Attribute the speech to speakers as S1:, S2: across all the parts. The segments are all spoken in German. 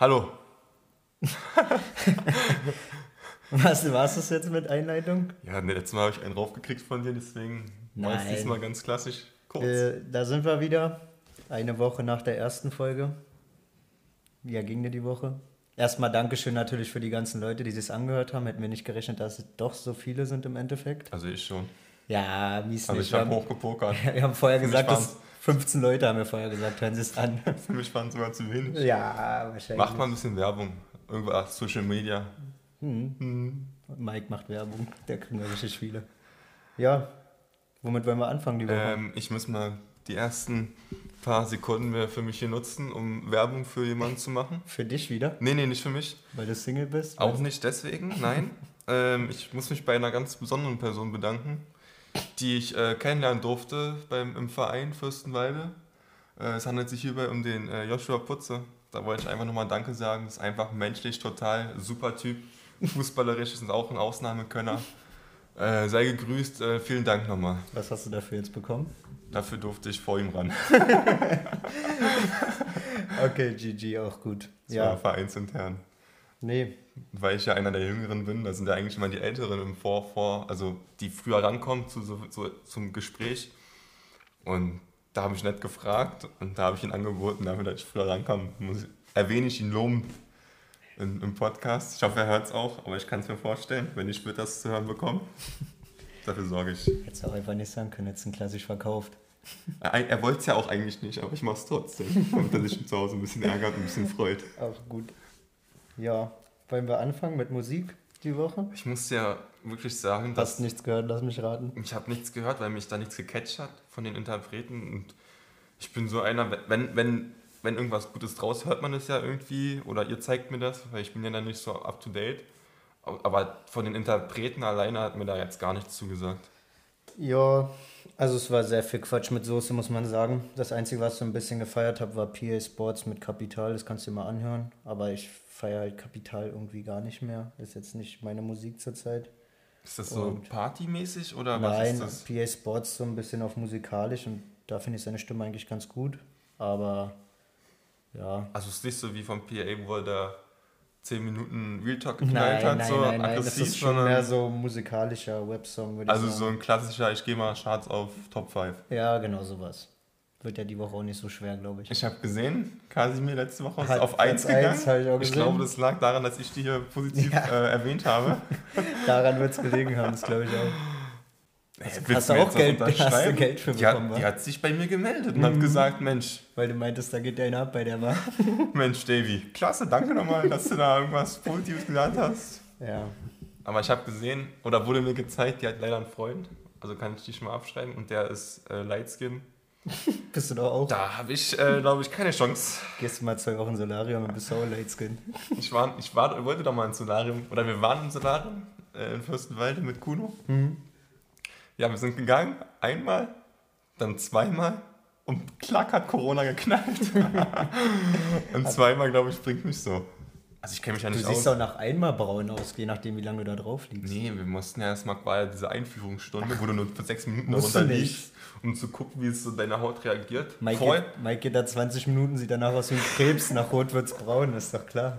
S1: Hallo.
S2: Was war es jetzt mit Einleitung?
S1: Ja, ne, letztes Mal habe ich einen raufgekriegt von dir, deswegen war es diesmal ganz klassisch. Kurz.
S2: Äh, da sind wir wieder. Eine Woche nach der ersten Folge. Wie ging dir die Woche? Erstmal Dankeschön natürlich für die ganzen Leute, die sich angehört haben. Hätten wir nicht gerechnet, dass es doch so viele sind im Endeffekt.
S1: Also ich schon.
S2: Ja, mies
S1: Also
S2: nicht.
S1: ich habe hochgepokert.
S2: wir haben vorher gesagt, dass
S1: waren's-
S2: 15 Leute haben wir vorher gesagt, hören Sie es an.
S1: Für mich waren es sogar zu wenig.
S2: ja, wahrscheinlich.
S1: Macht mal ein bisschen Werbung. Irgendwo auf Social Media.
S2: Mike macht Werbung, der kriegen wir richtig viele. Ja, womit wollen wir anfangen die Woche?
S1: Ähm, ich muss mal die ersten paar Sekunden mehr für mich hier nutzen, um Werbung für jemanden zu machen.
S2: Für dich wieder,
S1: Nee, nee, nicht für mich.
S2: weil du Single bist?
S1: Auch nicht deswegen, nein. ähm, ich muss mich bei einer ganz besonderen Person bedanken, die ich äh, kennenlernen durfte beim, im Verein Fürstenwalde. Äh, es handelt sich hierbei um den äh, Joshua Putze. Da wollte ich einfach nochmal Danke sagen. Das ist einfach menschlich total super Typ. Fußballerisch ist auch ein Ausnahmekönner. Äh, sei gegrüßt, äh, vielen Dank nochmal.
S2: Was hast du dafür jetzt bekommen?
S1: Dafür durfte ich vor ihm ran.
S2: Okay, GG, auch gut.
S1: Das war
S2: Ja,
S1: vereinsintern.
S2: Nee,
S1: Weil ich ja einer der Jüngeren bin, da sind ja eigentlich immer die Älteren im Vor, vor also die früher rankommen zu, so, so, zum Gespräch. Und da habe ich nett gefragt und da habe ich ihn angeboten, dafür, dass ich früher rankam, muss, erwähne ich ihn loben im, im Podcast. Ich hoffe, er hört es auch, aber ich kann es mir vorstellen, wenn ich wird das zu hören bekomme. Dafür sorge ich.
S2: hättest du auch einfach nicht sagen können, jetzt ein klassisch verkauft.
S1: Er, er wollte es ja auch eigentlich nicht, aber ich mache es trotzdem, damit er sich zu Hause ein bisschen ärgert und ein bisschen freut.
S2: Auch gut. Ja, wollen wir anfangen mit Musik die Woche?
S1: Ich muss ja wirklich sagen, dass
S2: Hast nichts gehört, lass mich raten.
S1: Ich habe nichts gehört, weil mich da nichts gecatcht hat von den Interpreten. Und ich bin so einer, wenn, wenn, wenn irgendwas Gutes draus, hört man es ja irgendwie oder ihr zeigt mir das, weil ich bin ja dann nicht so up to date. Aber von den Interpreten alleine hat mir da jetzt gar nichts zugesagt.
S2: Ja, also es war sehr viel Quatsch mit Soße, muss man sagen. Das Einzige, was ich so ein bisschen gefeiert habe, war PA Sports mit Kapital. Das kannst du dir mal anhören. Aber ich feiere halt Kapital irgendwie gar nicht mehr. Ist jetzt nicht meine Musik zurzeit.
S1: Ist das so
S2: Und-
S1: partymäßig oder
S2: Nein,
S1: was ist das?
S2: PA Sports so ein bisschen auf musikalisch und da finde ich seine Stimme eigentlich ganz gut. Aber ja.
S1: Also es ist nicht so wie vom PA, wo er da 10 Minuten Real Talk
S2: Nein,
S1: geknallt
S2: nein,
S1: hat,
S2: nein,
S1: so
S2: nein, das
S1: aggressiv,
S2: ist schon mehr so musikalischer Websong, würde
S1: also so ein klassischer, ich gehe mal Charts auf Top 5.
S2: Ja, genau sowas. Wird ja die Woche auch nicht so schwer, glaube ich.
S1: Ich habe gesehen, Kasimir letzte Woche ist
S2: Hat
S1: auf 1
S2: Platz
S1: gegangen.
S2: eins, hab ich auch
S1: ich glaube, das lag daran, dass ich die hier positiv
S2: Ja.
S1: äh, erwähnt habe.
S2: Daran wird es gelegen haben, das glaube ich auch.
S1: Hey,
S2: hast du auch Geld- hast du? Geld für
S1: die
S2: bekommen,
S1: hat, die hat sich bei mir gemeldet und hat gesagt, Mensch,
S2: Weil du meintest, da geht der ab bei der war.
S1: Mensch, Davy, klasse, danke nochmal, dass du da irgendwas Positives gesagt hast.
S2: Ja.
S1: Aber ich habe gesehen, oder wurde mir gezeigt, die hat leider einen Freund, also kann ich die schon mal abschreiben, und der ist äh, Lightskin.
S2: Bist du doch auch?
S1: Da habe ich, äh, glaube ich, keine Chance.
S2: Gehst du mal zwei Wochen Solarium und bist auch Light Skin.
S1: Ich, war, ich war, wollte doch mal ins Solarium, oder wir waren im Solarium äh, in Fürstenwalde mit Kuno. Ja, wir sind gegangen, einmal, dann zweimal und klack hat Corona geknallt. und zweimal, glaube ich, bringt mich so. Also ich kenne mich ja
S2: Du
S1: nicht
S2: siehst
S1: aus.
S2: auch nach einmal braun aus, je nachdem, wie lange du da drauf liegst.
S1: Nee, wir mussten ja erstmal ja diese Einführungsstunde, wo du nur für sechs Minuten
S2: du
S1: darunter liegst, um zu gucken, wie es so deine Haut reagiert.
S2: Mike,
S1: Voll.
S2: geht, Mike geht da 20 Minuten, sieht danach aus wie ein Krebs, nach Rot wird's braun, ist doch klar.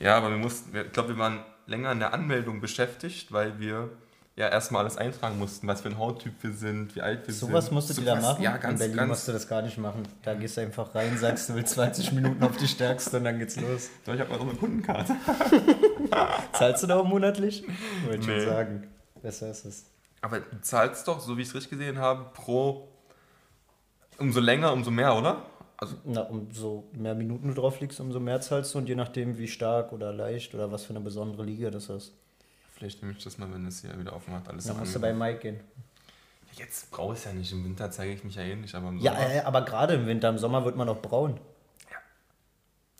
S1: Ja, aber wir mussten, ich glaube, wir waren länger in der Anmeldung beschäftigt, weil wir ja erstmal alles eintragen mussten, was für ein Hauttyp wir sind, wie alt wir sind.
S2: Sowas musstet
S1: So
S2: ihr da machen?
S1: Ja,
S2: In
S1: ganz,
S2: Berlin
S1: ganz.
S2: musst du das gar nicht machen. Da gehst du einfach rein, sagst, du willst 20 Minuten auf die Stärkste und dann geht's los.
S1: So, ich habe mal so eine Kundenkarte.
S2: Zahlst du da auch monatlich? Wollte
S1: Nee.
S2: schon sagen. Besser ist es.
S1: Aber du zahlst doch, so wie ich es richtig gesehen habe, pro. Umso länger, umso mehr, oder? Also,
S2: Na, umso mehr Minuten du drauf liegst, umso mehr zahlst du und je nachdem, wie stark oder leicht oder was für eine besondere Liga das ist.
S1: Vielleicht nehme ich das mal, wenn es hier wieder offen hat. Alles
S2: Dann musst du bei. Mike gehen.
S1: Jetzt brauche ich es ja nicht. Im Winter zeige ich mich ja eh nicht, aber im
S2: Ja,
S1: Sommer.
S2: äh, aber gerade im Winter, im Sommer wird man doch braun.
S1: Ja.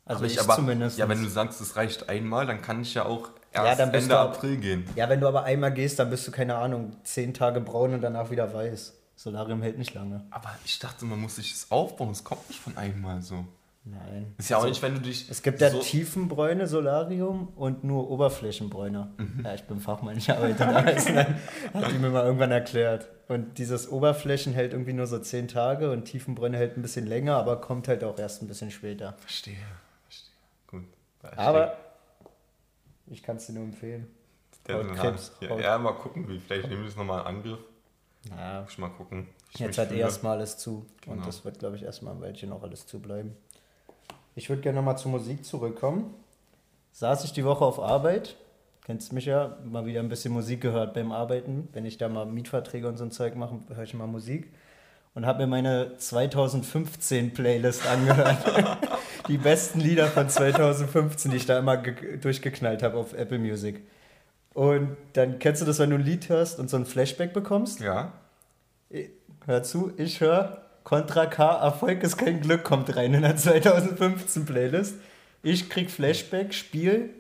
S2: Also
S1: aber
S2: ich,
S1: ich, aber,
S2: zumindest.
S1: Ja, wenn du sagst, es reicht einmal, dann kann ich ja auch
S2: Ja,
S1: erst
S2: dann bist
S1: Ende
S2: du ab-
S1: April gehen.
S2: ja, wenn du aber einmal gehst, dann bist du, keine Ahnung, zehn Tage braun und danach wieder weiß. Solarium hält nicht lange.
S1: Aber ich dachte, man muss sich das aufbauen. Es kommt nicht von einmal so.
S2: Nein.
S1: Ist ja auch nicht, wenn du dich.
S2: Es gibt ja
S1: so,
S2: Tiefenbräune Solarium und nur Oberflächenbräune.
S1: Mhm.
S2: Ja, ich bin Fachmann, ich arbeite da. Also hat die mir mal irgendwann erklärt. Und dieses Oberflächen hält irgendwie nur so zehn Tage und Tiefenbräune hält ein bisschen länger, aber kommt halt auch erst ein bisschen später.
S1: Verstehe, verstehe. Gut. Ich
S2: Aber ich kann es dir nur empfehlen.
S1: der-
S2: Krebs,
S1: Ja,
S2: Haut-
S1: ja, mal gucken, wie. Vielleicht nehmen wir das nochmal in Angriff.
S2: Naja,
S1: mal gucken. Ich
S2: jetzt hat
S1: fühle.
S2: erstmal alles zu.
S1: Genau.
S2: Und das wird, glaube ich, erstmal ein Weilchen auch alles zu bleiben. Ich würde gerne nochmal zur Musik zurückkommen. Saß ich die Woche auf Arbeit. Kennst mich ja, mal wieder ein bisschen Musik gehört beim Arbeiten. Wenn ich da mal Mietverträge und so ein Zeug mache, höre ich mal Musik. Und habe mir meine 2015 Playlist angehört. die besten Lieder von 2015, die ich da immer ge- durchgeknallt habe auf Apple Music. Und dann kennst du das, wenn du ein Lied hörst und so ein Flashback bekommst?
S1: Ja.
S2: Hör zu, ich höre Contra K, Erfolg ist kein Glück, kommt rein in der 2015 Playlist. Ich krieg Flashback, Spiel,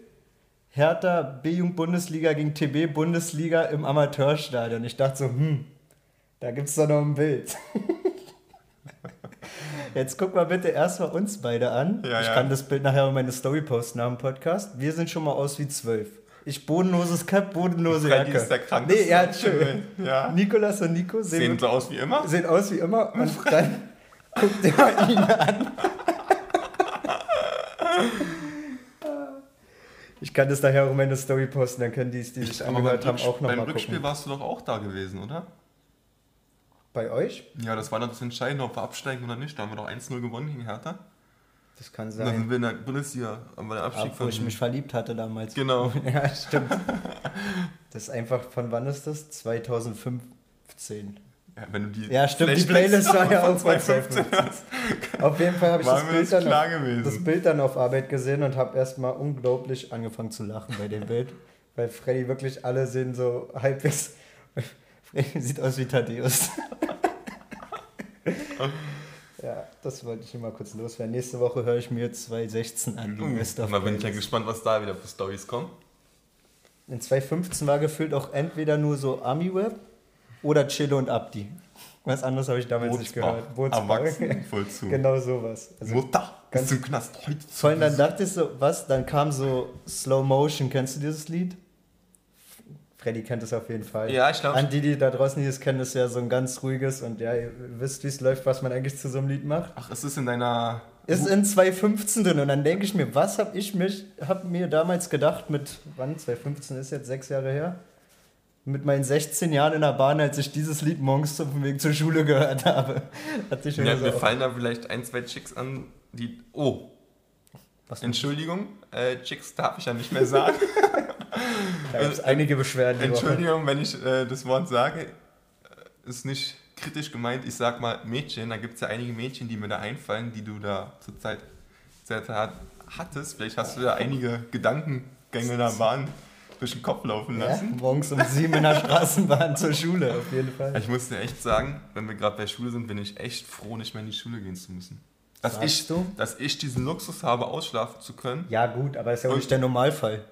S2: Hertha B-Jugend-Bundesliga gegen TB-Bundesliga im Amateurstadion. Ich dachte so, hm, da gibt's doch noch ein Bild. Jetzt guck mal bitte erstmal uns beide an.
S1: Ja,
S2: ich
S1: ja.
S2: kann das Bild nachher auf meine Story posten nach dem Podcast. Wir sind schon mal aus wie zwölf. Ich bodenloses Cap, bodenlose
S1: Freddy
S2: Jacke.
S1: ist der krankeste.
S2: Nee, ja, schön.
S1: Ja.
S2: Nikolas und Nico sehen,
S1: Sehen so aus wie immer.
S2: sehen aus wie immer und dann guckt mal ihn an. Ich kann das nachher auch in meine Story posten, dann können die, die sich angehört haben, auch noch
S1: beim Rückspiel
S2: gucken.
S1: warst du doch auch da gewesen, oder?
S2: Bei euch?
S1: Ja, das war dann das Entscheidende, ob wir absteigen oder nicht. Da haben wir doch 1-0 gewonnen gegen Hertha.
S2: Das kann
S1: Und dann sind
S2: sein.
S1: wir in der Bundesliga, aber der Abstieg
S2: Ab, wo ich mich verliebt hatte damals.
S1: Genau.
S2: Ja, stimmt. Das ist einfach, von wann ist das? 2015.
S1: Ja, wenn du die
S2: Ja, stimmt, die Playlist war ja auch von
S1: 2015
S2: 2015. Auf jeden Fall habe ich das Bild, dann auf, das Bild dann auf Arbeit gesehen und habe erstmal unglaublich angefangen zu lachen bei dem Bild. Weil Freddy wirklich alle sehen so halbwegs. Freddy sieht aus wie Thaddeus. ja, das wollte ich mal kurz loswerden. Nächste Woche höre ich mir 2016 an, die
S1: Uh,
S2: Best of
S1: da bin ich ja gespannt, was da wieder für Stories kommen.
S2: In 2015 war gefühlt auch entweder nur so Ami-Web oder Chilo und Abdi. Was anderes habe ich damals nicht gehört. Bootsbach.
S1: Erwachsen, voll zu.
S2: genau sowas. Also
S1: Mutter,
S2: ganz-
S1: im Knast heute.
S2: Vor allem dann dachte ich so, was? Dann kam so Slow Motion. Kennst du dieses Lied? Freddy kennt es auf jeden Fall.
S1: Ja, ich glaube,
S2: An die, die da draußen dieses kennen, ist ja so ein ganz ruhiges und ja, ihr wisst, wie es läuft, was man eigentlich zu so einem Lied macht.
S1: ach, es ist in deiner.
S2: Ist in 2015 drin und dann denke ich mir, was habe ich mich, hab mir damals gedacht mit, wann? 2015 ist jetzt sechs Jahre her? Mit meinen 16 Jahren in der Bahn, als ich dieses Lied morgens auf dem Weg zur Schule gehört habe. Hat sich
S1: Ja,
S2: immer
S1: mir
S2: so
S1: fallen da vielleicht ein, zwei Chicks an, die. Oh,
S2: was,
S1: Entschuldigung, äh, Chicks darf ich ja nicht mehr sagen.
S2: da gibt's einige Beschwerden. die Woche.
S1: Entschuldigung, wenn ich äh, das Wort sage, äh, ist nicht kritisch gemeint. Ich sag mal Mädchen, da gibt es ja einige Mädchen, die mir da einfallen, die du da zur Zeit, Zeit hat, hattest. Vielleicht hast du da einige Gedankengänge der Bahn durch den Kopf laufen
S2: Ja,
S1: lassen.
S2: morgens um sieben in der Straßenbahn zur Schule, auf jeden Fall.
S1: Ich muss dir echt sagen, wenn wir gerade bei Schule sind, bin ich echt froh, nicht mehr in die Schule gehen zu müssen. Dass,
S2: Sagst
S1: ich,
S2: du?
S1: dass ich diesen Luxus habe, ausschlafen zu können.
S2: Ja, gut, aber das ist ja auch
S1: Und-
S2: nicht der Normalfall.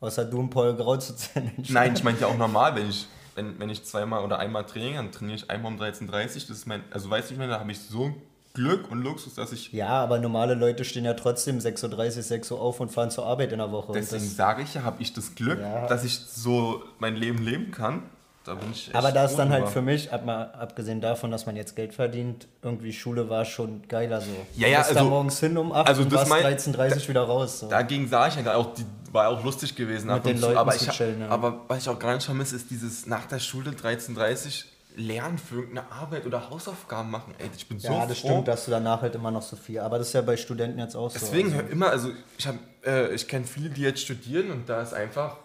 S2: Außer du und Paul Grau zu zählen.
S1: Nein, ich meinte ja auch normal, wenn ich, wenn, wenn ich zweimal oder einmal trainiere, dann trainiere ich einmal um 13.30 Uhr. Das ist mein, also weißt du, ich meine, da habe ich so Glück und Luxus, dass ich.
S2: Ja, aber normale Leute stehen ja trotzdem 6.30 Uhr, 6 Uhr auf und fahren zur Arbeit in der Woche.
S1: Deswegen sage ich ja, habe ich das Glück,
S2: Ja.
S1: dass ich so mein Leben leben kann. Da bin ich echt
S2: aber da ist
S1: froh
S2: dann halt für mich, ab mal, abgesehen davon, dass man jetzt Geld verdient, irgendwie Schule war schon geiler so.
S1: Ja, ja,
S2: du bist da
S1: also-
S2: morgens hin um 8
S1: also
S2: und warst
S1: mein-
S2: 13.30 Uhr wieder raus. So.
S1: Dagegen sah ich ja auch, die war auch lustig gewesen.
S2: Mit den Leuten
S1: aber
S2: zu
S1: ich,
S2: chillen, ja.
S1: Aber was ich auch gar nicht vermisse, ist dieses nach der Schule 13.30 Uhr lernen für irgendeine Arbeit oder Hausaufgaben machen. Ey, ich bin so
S2: ja, das
S1: froh.
S2: stimmt, dass du danach halt immer noch so viel. Aber das ist ja bei Studenten jetzt auch so.
S1: Deswegen
S2: also.
S1: immer, also ich äh, ich kenne viele, die jetzt studieren und da ist einfach,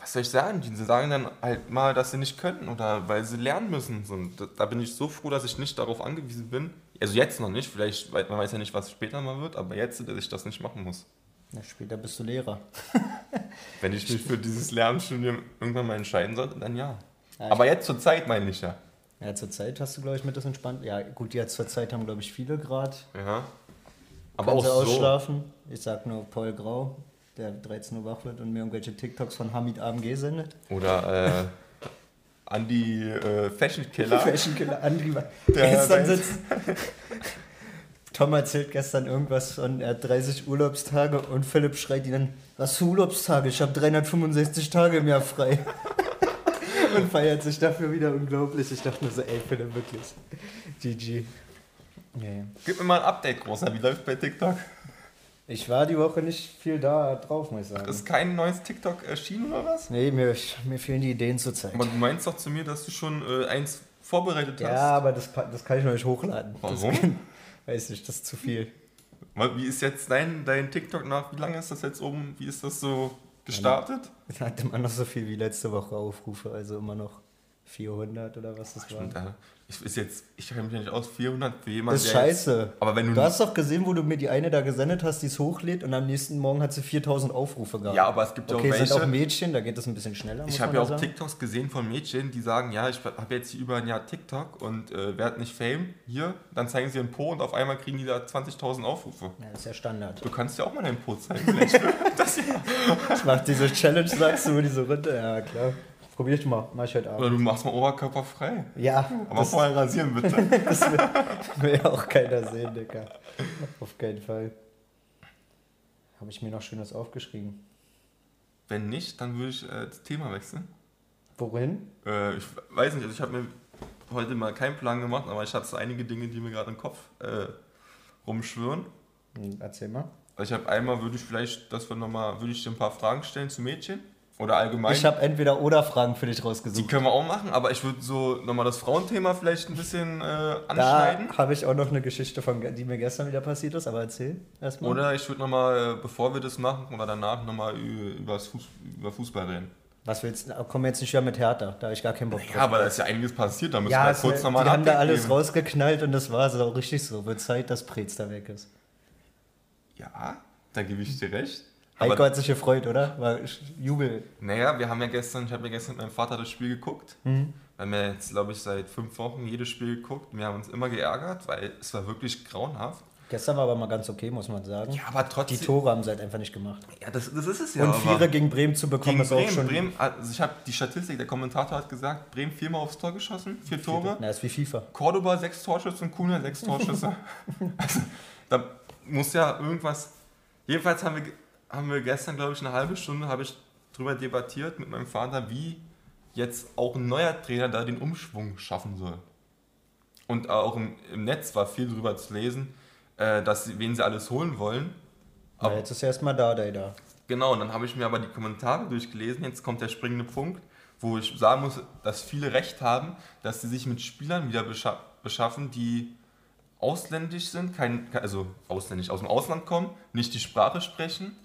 S1: was soll ich sagen, die sagen dann halt mal, dass sie nicht können oder weil sie lernen müssen. So, und da, bin ich so froh, dass ich nicht darauf angewiesen bin. Also jetzt noch nicht, vielleicht, man weiß ja nicht, was später mal wird, aber jetzt, dass ich das nicht machen muss.
S2: Ja, später bist du Lehrer.
S1: Wenn ich mich für dieses Lernstudium irgendwann mal entscheiden sollte, dann ja.
S2: Ja,
S1: aber jetzt zur Zeit meine ich ja.
S2: Ja, zur Zeit hast du, glaube ich, mit das entspannt. Ja, gut, jetzt zur Zeit haben, glaube ich, viele gerade.
S1: ja. Aber
S2: Können
S1: auch
S2: sie
S1: so.
S2: ausschlafen. Ich sag nur Paul Grau, der 13 Uhr wach wird und mir irgendwelche TikToks von Hamid AMG sendet.
S1: Oder äh, Andi äh, Fashion Killer.
S2: Fashion Killer
S1: Der
S2: gestern sitzt. Tom erzählt gestern irgendwas von, er hat 30 Urlaubstage und Philipp schreit ihn dann, was für Urlaubstage? Ich habe 365 Tage im Jahr frei. und feiert sich dafür wieder unglaublich. Ich dachte nur so, ey Philipp, wirklich. GG. Ja.
S1: Gib mir mal ein Update, Großer. Wie läuft bei TikTok?
S2: Ich war die Woche nicht viel da drauf, muss ich sagen.
S1: Ist kein neues TikTok erschienen oder was?
S2: Nee, mir, mir fehlen die Ideen zur Zeit.
S1: Aber du meinst doch zu mir, dass du schon äh, eins vorbereitet hast.
S2: Ja, aber das, das kann ich noch nicht hochladen.
S1: Warum?
S2: Kann, weiß nicht, das ist zu viel.
S1: Wie ist jetzt dein, dein TikTok nach? Wie lange ist das jetzt oben? Wie ist das so gestartet?
S2: Es hat immer noch so viel wie letzte Woche Aufrufe, also immer noch 400 oder was das war.
S1: Ich ist jetzt, ich kenne mich nicht aus 400 für jemanden.
S2: Das ist
S1: der jetzt-
S2: scheiße.
S1: Aber wenn du,
S2: Du hast doch gesehen, wo du mir die eine da gesendet hast, die es hochlädt und am nächsten Morgen hat sie 4000 Aufrufe gehabt.
S1: ja, aber es gibt ja
S2: Okay,
S1: auch
S2: sind auch
S1: welche.
S2: Mädchen, da geht das ein bisschen schneller.
S1: Ich habe ja auch
S2: sagen.
S1: TikToks gesehen von Mädchen, die sagen, ja, ich habe jetzt über ein Jahr TikTok und äh, werd nicht Fame. Hier, dann zeigen sie ihren Po und auf einmal kriegen die da 20.000 Aufrufe.
S2: Ja, das ist ja Standard.
S1: Du kannst ja auch mal deinen Po zeigen.
S2: Ich mach diese Challenge, sagst du, diese Runde. Ja, klar. Probier ich mal. Mach ich heute
S1: Oder
S2: Abend.
S1: du machst mal oberkörperfrei.
S2: Ja,
S1: Aber
S2: das
S1: vorher rasieren bitte.
S2: will ja auch keiner sehen, Digga. Auf keinen Fall. Habe ich mir noch Schönes aufgeschrieben.
S1: Wenn nicht, dann würde ich äh, das Thema wechseln.
S2: Wohin?
S1: Äh, ich weiß nicht, also ich habe mir heute mal keinen Plan gemacht, aber ich habe so einige Dinge, die mir gerade im Kopf äh, rumschwirren.
S2: Hm, Erzähl mal.
S1: Also ich habe einmal, würde ich vielleicht, dass wir nochmal, würde ich dir ein paar Fragen stellen zu Mädchen oder allgemein.
S2: Ich habe entweder oder Fragen für dich
S1: die
S2: rausgesucht.
S1: können wir auch machen, aber ich würde so nochmal das Frauenthema vielleicht ein bisschen äh,
S2: Da
S1: anschneiden.
S2: habe ich auch noch eine Geschichte, von, die mir gestern wieder passiert ist, aber erzähl erstmal.
S1: Oder ich würde nochmal, bevor wir das machen oder danach nochmal über, Fuß, über Fußball reden.
S2: Was willst du? Komm jetzt nicht wieder mit Hertha, da habe ich gar keinen Bock drauf.
S1: Ja, aber da ist ja einiges passiert, da müssen
S2: Ja,
S1: wir
S2: es,
S1: kurz
S2: die
S1: nochmal
S2: haben da alles rausgeknallt und das war so richtig so. Wird Zeit, dass Preetz da weg ist.
S1: Ja, da gebe ich dir recht.
S2: Heiko
S1: Aber,
S2: hat sich gefreut, oder? War Jubel.
S1: naja, wir haben ja gestern, ich habe ja gestern mit meinem Vater das Spiel geguckt.
S2: Mhm.
S1: Wir haben ja jetzt, glaube ich, seit fünf Wochen jedes Spiel geguckt. Wir haben uns immer geärgert, weil es war wirklich grauenhaft.
S2: Gestern war aber mal ganz okay, muss man sagen.
S1: Ja, aber
S2: Die
S1: trotzdem.
S2: Tore haben sie halt einfach nicht gemacht.
S1: Ja, das, das ist es ja.
S2: und Vierer gegen Bremen zu bekommen, ist auch
S1: Bremen,
S2: schon.
S1: Bremen, also ich habe die Statistik, der Kommentator hat gesagt, Bremen viermal aufs Tor geschossen, vier Tore.
S2: Na, ist wie FIFA.
S1: Cordoba sechs Torschüsse und Kuna sechs Torschüsse. also, da muss ja irgendwas. Jedenfalls haben wir, haben wir gestern, glaube ich, eine halbe Stunde habe ich drüber debattiert mit meinem Vater, wie jetzt auch ein neuer Trainer da den Umschwung schaffen soll. Und auch im, im Netz war viel drüber zu lesen, äh, dass wen sie alles holen wollen.
S2: Aber jetzt ist erstmal da, der da.
S1: Genau, und dann habe ich mir aber die Kommentare durchgelesen. Jetzt kommt der springende Punkt, wo ich sagen muss, dass viele recht haben, dass sie sich mit Spielern wieder bescha beschaffen, die ausländisch sind, kein, also ausländisch aus dem Ausland kommen, nicht die Sprache sprechen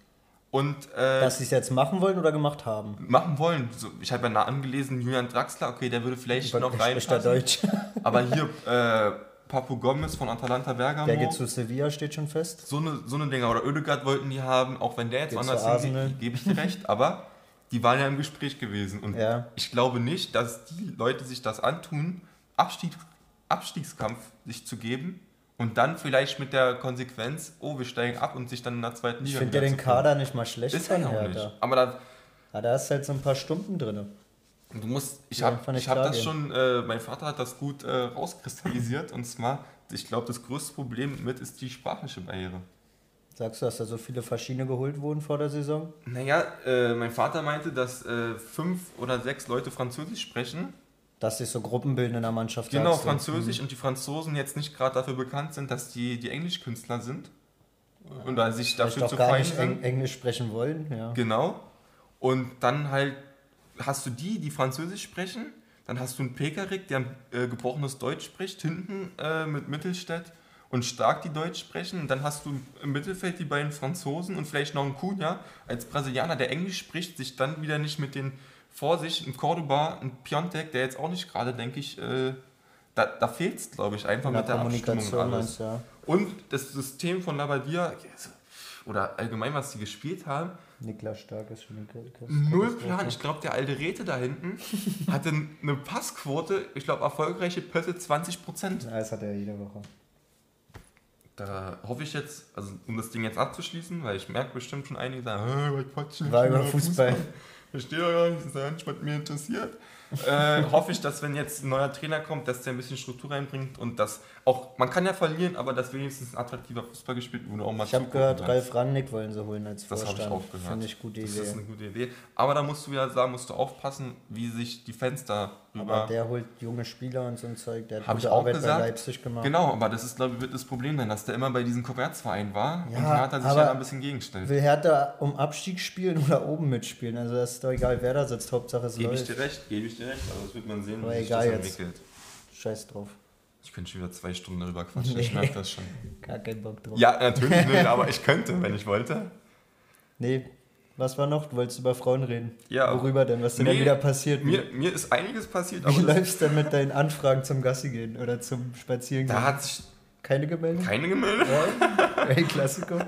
S1: und äh,
S2: Dass sie es jetzt machen wollen oder gemacht haben.
S1: machen wollen. So, ich habe ja nah angelesen, Julian Draxler, okay, der würde vielleicht noch
S2: Spricht er
S1: reinpassen.
S2: Deutsch?
S1: Aber hier äh, Papu Gomez von Atalanta Bergamo.
S2: Der geht zu Sevilla, steht schon fest.
S1: So eine, so eine Dinger. Oder Oedegaard wollten die haben, auch wenn der jetzt
S2: Geht
S1: woanders
S2: zu
S1: hingeht, gebe ich dir recht, aber die waren ja im Gespräch gewesen. Und
S2: Ja.
S1: ich glaube nicht, dass die Leute sich das antun, Abstieg, Abstiegskampf sich zu geben und dann vielleicht mit der Konsequenz, oh, wir steigen ab und sich dann in der zweiten
S2: Ich
S1: Liga
S2: finde ja den. Kader nicht mal schlecht
S1: Ist er
S2: von
S1: ja auch
S2: Hertha.
S1: nicht. Aber da,
S2: Ja, da ist halt so ein paar Stunden drin.
S1: du musst, ich
S2: Die
S1: habe ich hab das schon, äh, mein Vater hat das gut äh, rauskristallisiert und zwar, ich glaube, das größte Problem mit ist die sprachliche Barriere.
S2: Sagst du, dass da so viele Verschiedene geholt wurden vor der Saison?
S1: Naja, äh, mein Vater meinte, dass äh, fünf oder sechs Leute Französisch sprechen.
S2: Dass sich so Gruppen bilden in der Mannschaft.
S1: Genau,
S2: sagst?
S1: Französisch und die Franzosen jetzt nicht gerade dafür bekannt sind, dass die, die Englischkünstler sind. Und da sich dafür zu
S2: gar nicht. Eng Englisch sprechen wollen. Ja.
S1: Genau. Und dann halt hast du die, die Französisch sprechen. Dann hast du einen Pekarik, der äh, gebrochenes Deutsch spricht, hinten äh, mit Mittelstädt und stark die Deutsch sprechen. Und dann hast du im Mittelfeld die beiden Franzosen und vielleicht noch einen Cunha als Brasilianer, der Englisch spricht, sich dann wieder nicht mit den vor sich, ein Cordoba, ein Piontek, der jetzt auch nicht gerade, denke ich, äh, da, da fehlt es, glaube ich, einfach mit der Abstimmung
S2: Kommunikation
S1: alles.
S2: meinst ja.
S1: Und das System von Labadia, oder allgemein, was die gespielt haben,
S2: Niklas Stark ist schon
S1: Null Plan. Ich glaube, der alte Räte da hinten hatte eine Passquote, ich glaube, erfolgreiche Pässe 20 Prozent.
S2: Ja, das hat er jede Woche.
S1: Da hoffe ich jetzt, also um das Ding jetzt abzuschließen, weil ich merke bestimmt schon einige sagen, "Hä, was quatschen
S2: War über
S1: über
S2: Fußball.
S1: Verstehe doch gar nicht, das ist ja nicht, was mir interessiert. äh, hoffe ich, dass wenn jetzt ein neuer Trainer kommt, dass der ein bisschen Struktur reinbringt und dass auch, man kann ja verlieren, aber dass wenigstens ein attraktiver Fußball gespielt wurde, auch mal
S2: Ich habe gehört, Ralf Rangnick wollen sie holen als
S1: Das
S2: Vorstand.
S1: habe ich auch gehört.
S2: Finde ich gute
S1: Das
S2: Idee.
S1: ist eine gute Idee. Aber da musst du ja sagen, musst du aufpassen, wie sich die Fans da
S2: Aber der holt junge Spieler und so ein Zeug. Der hat
S1: Habe
S2: gute
S1: ich auch
S2: Arbeit
S1: gesagt.
S2: bei Leipzig gemacht.
S1: Genau, aber das ist, glaube ich, wird das Problem sein, dass der immer bei diesem Kommerzverein war
S2: Ja,
S1: und da hat er sich ja da ein bisschen gegengestellt.
S2: Will Hertha um Abstieg spielen oder oben mitspielen? Also das ist doch egal, wer da sitzt. Hauptsache es
S1: Gebe ich
S2: läuft.
S1: dir recht, gebe ich dir recht. Also das wird man sehen,
S2: Aber
S1: wie sich das
S2: jetzt.
S1: entwickelt.
S2: Scheiß drauf.
S1: Ich könnte schon wieder zwei Stunden darüber quatschen,
S2: Nee.
S1: ich merke das schon.
S2: Gar keinen Bock drauf.
S1: Ja, natürlich nicht, aber ich könnte, wenn ich wollte.
S2: Nee, was war noch? Du wolltest über Frauen reden.
S1: Ja.
S2: Worüber denn? Was denn
S1: Nee,
S2: da wieder passiert?
S1: Mir, mir ist einiges passiert,
S2: Wie läufst du denn mit deinen Anfragen zum Gassi gehen oder zum Spazierengehen?
S1: da hat sich
S2: Keine gemeldet?
S1: keine gemeldet.
S2: Ja, El Klassiko.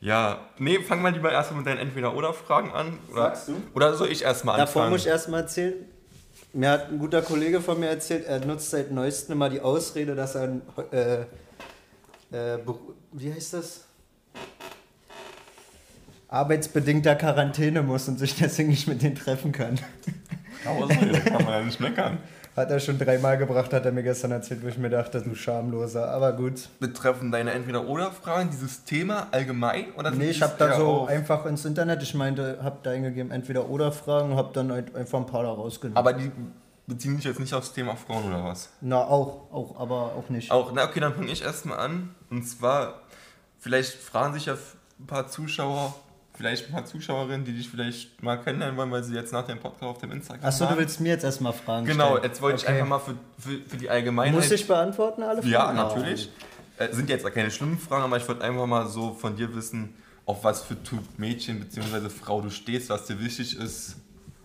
S1: Ja, nee, fang mal lieber erstmal mit deinen Entweder-Oder-Fragen an. Oder,
S2: Sagst du?
S1: Oder soll ich erstmal
S2: Davor
S1: anfangen?
S2: muss ich erstmal erzählen. Mir hat ein guter Kollege von mir erzählt, er nutzt seit neuestem immer die Ausrede, dass er ein, äh, äh, wie heißt das? Arbeitsbedingter Quarantäne muss und sich deswegen nicht mit denen treffen kann.
S1: Ausrede, kann man ja nicht meckern.
S2: Hat er schon dreimal gebracht, hat er mir gestern erzählt, wo ich mir dachte, du Schamloser. Aber gut.
S1: Betreffen deine Entweder-Oder-Fragen dieses Thema allgemein? Oder
S2: Nee, ich habe da so
S1: auf-
S2: einfach ins Internet, ich meinte, habe da eingegeben, entweder oder Fragen, habe dann halt einfach ein paar da rausgenommen.
S1: Aber die beziehen sich jetzt nicht aufs Thema Frauen oder was?
S2: Na, auch, auch, aber auch nicht.
S1: Auch, na okay, dann fange ich erstmal an. Und zwar, vielleicht fragen sich ja ein paar Zuschauer, vielleicht ein paar Zuschauerinnen, die dich vielleicht mal kennenlernen wollen, weil sie jetzt nach dem Podcast auf dem Instagram
S2: Achso, du willst mir jetzt erstmal Fragen
S1: Genau,
S2: stellen.
S1: jetzt wollte ich
S2: Okay.
S1: einfach mal für, für, für die Allgemeinheit...
S2: Muss ich beantworten, alle Fragen?
S1: Ja, natürlich. Äh, sind jetzt keine schlimmen Fragen, aber ich wollte einfach mal so von dir wissen, auf was für Typ Mädchen bzw. Frau du stehst, was dir wichtig ist.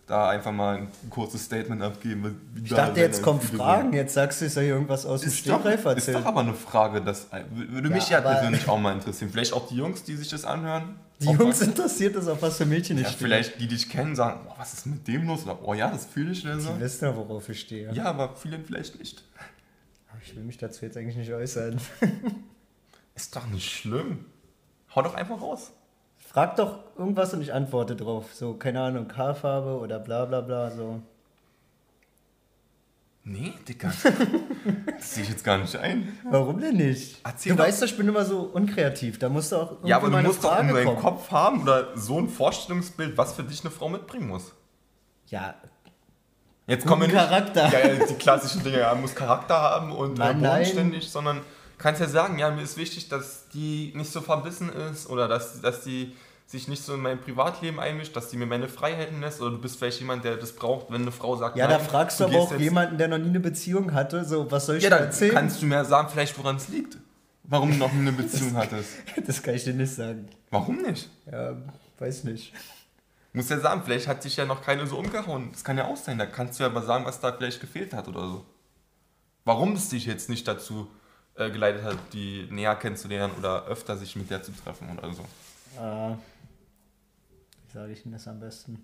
S1: Da einfach mal ein kurzes Statement abgeben.
S2: Ich
S1: da
S2: dachte, jetzt kommen Fragen, jetzt sagst du, ich soll hier irgendwas aus dem
S1: Ist
S2: Stegreif
S1: ist
S2: erzählen.
S1: doch aber eine Frage, das äh, würde
S2: Ja,
S1: mich ja
S2: aber-
S1: persönlich auch mal interessieren. Vielleicht auch die Jungs, die sich das anhören.
S2: Die
S1: Auch
S2: Jungs
S1: was-
S2: interessiert es, auf was für Mädchen ich
S1: ja,
S2: stehe.
S1: vielleicht die dich kennen, sagen, oh, was ist mit dem los? Oder, oh ja, das fühle ich oder so.
S2: Die wissen ja, worauf ich stehe.
S1: Ja, aber viele vielleicht nicht.
S2: Ich will mich dazu jetzt eigentlich nicht äußern.
S1: Ist doch nicht schlimm. Hau doch einfach raus.
S2: Frag doch irgendwas und ich antworte drauf. So, keine Ahnung, Haarfarbe oder bla bla bla. So.
S1: Nee, Dicker. das sehe ich jetzt gar nicht ein.
S2: Warum denn nicht?
S1: Erzähl
S2: du
S1: doch.
S2: weißt doch, ich bin immer so unkreativ. Da musst du auch
S1: Ja, aber du musst doch
S2: Frage
S1: in deinem. Kopf haben oder so ein Vorstellungsbild, was für dich eine Frau mitbringen muss.
S2: Ja,
S1: Jetzt kommen wir nicht.
S2: Charakter.
S1: Ja, ja, die klassischen Dinge, ja, muss Charakter haben und äh,
S2: Nein, nein.
S1: bodenständig, sondern kannst ja sagen, ja, mir ist wichtig, dass die nicht so verbissen ist oder dass, dass die sich nicht so in mein Privatleben einmischt, dass die mir meine Freiheiten lässt oder du bist vielleicht jemand, der das braucht, wenn eine Frau sagt,
S2: ja
S1: nein,
S2: da fragst du aber auch jemanden, der noch nie eine Beziehung hatte. So, was soll ich
S1: Ja,
S2: dir
S1: dann
S2: erzählen?
S1: kannst du mir sagen, vielleicht woran es liegt. Warum du noch nie eine Beziehung hattest.
S2: das kann ich dir nicht sagen.
S1: Warum nicht?
S2: Ja, weiß nicht.
S1: Muss ja sagen, vielleicht hat sich ja noch keine so umgehauen. Das kann ja auch sein. Da kannst du ja mal sagen, was da vielleicht gefehlt hat oder so. Warum es dich jetzt nicht dazu äh, geleitet hat, die näher kennenzulernen oder öfter sich mit der zu treffen oder so.
S2: Ah, sage ich denn das am besten?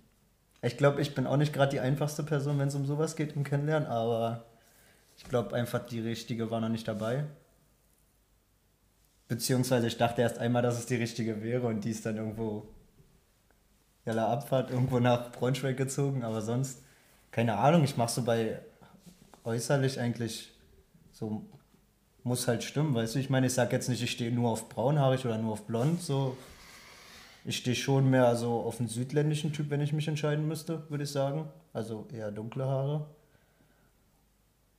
S2: Ich glaube, ich bin auch nicht gerade die einfachste Person, wenn es um sowas geht im Kennenlernen, aber ich glaube einfach, die richtige war noch nicht dabei. Beziehungsweise ich dachte erst einmal, dass es die richtige wäre und die ist dann irgendwo ja, la Abfahrt irgendwo nach Braunschweig gezogen, aber sonst, keine Ahnung, ich mache so bei äußerlich eigentlich so, muss halt stimmen, weißt du, ich meine, ich sag jetzt nicht, ich stehe nur auf braunhaarig oder nur auf blond, so, ich stehe schon mehr so auf einen südländischen Typ, wenn ich mich entscheiden müsste, würde ich sagen, also eher dunkle Haare,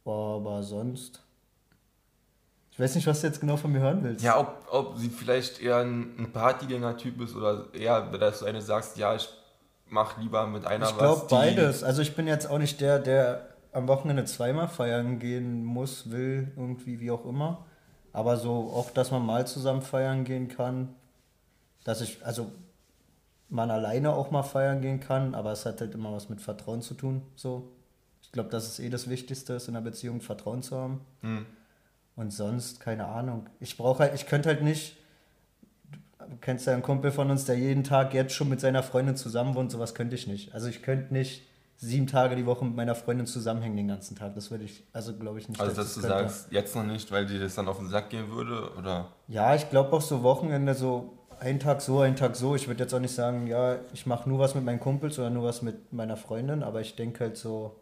S2: aber sonst, ich weiß nicht, was du jetzt genau von mir hören willst.
S1: Ja, ob, ob sie vielleicht eher ein, Partygänger-Typ ist oder eher, dass du eine sagst, ja, ich mach lieber mit einer
S2: Ich glaube
S1: was, die-
S2: beides. Also ich bin jetzt auch nicht der, der am Wochenende zweimal feiern gehen muss, will, irgendwie, wie auch immer. Aber so auch, dass man mal zusammen feiern gehen kann. Dass ich, also man alleine auch mal feiern gehen kann, aber es hat halt immer was mit Vertrauen zu tun. So. Ich glaube, das ist eh das Wichtigste, ist in einer Beziehung Vertrauen zu haben.
S1: Hm.
S2: Und sonst, keine Ahnung. Ich brauche halt, ich könnte halt nicht. Du kennst ja einen Kumpel von uns, der jeden Tag jetzt schon mit seiner Freundin zusammen wohnt, sowas könnte ich nicht. Also ich könnte nicht sieben Tage die Woche mit meiner Freundin zusammenhängen den ganzen Tag. Das würde ich, also glaube ich nicht.
S1: Also,
S2: dass
S1: dass du
S2: könnte.
S1: sagst, jetzt noch nicht, weil dir das dann auf den Sack gehen würde oder.
S2: Ja, ich glaube auch so Wochenende so ein Tag so, ein Tag so. Ich würde jetzt auch nicht sagen, ja, ich mache nur was mit meinen Kumpels oder nur was mit meiner Freundin, aber ich denke halt so,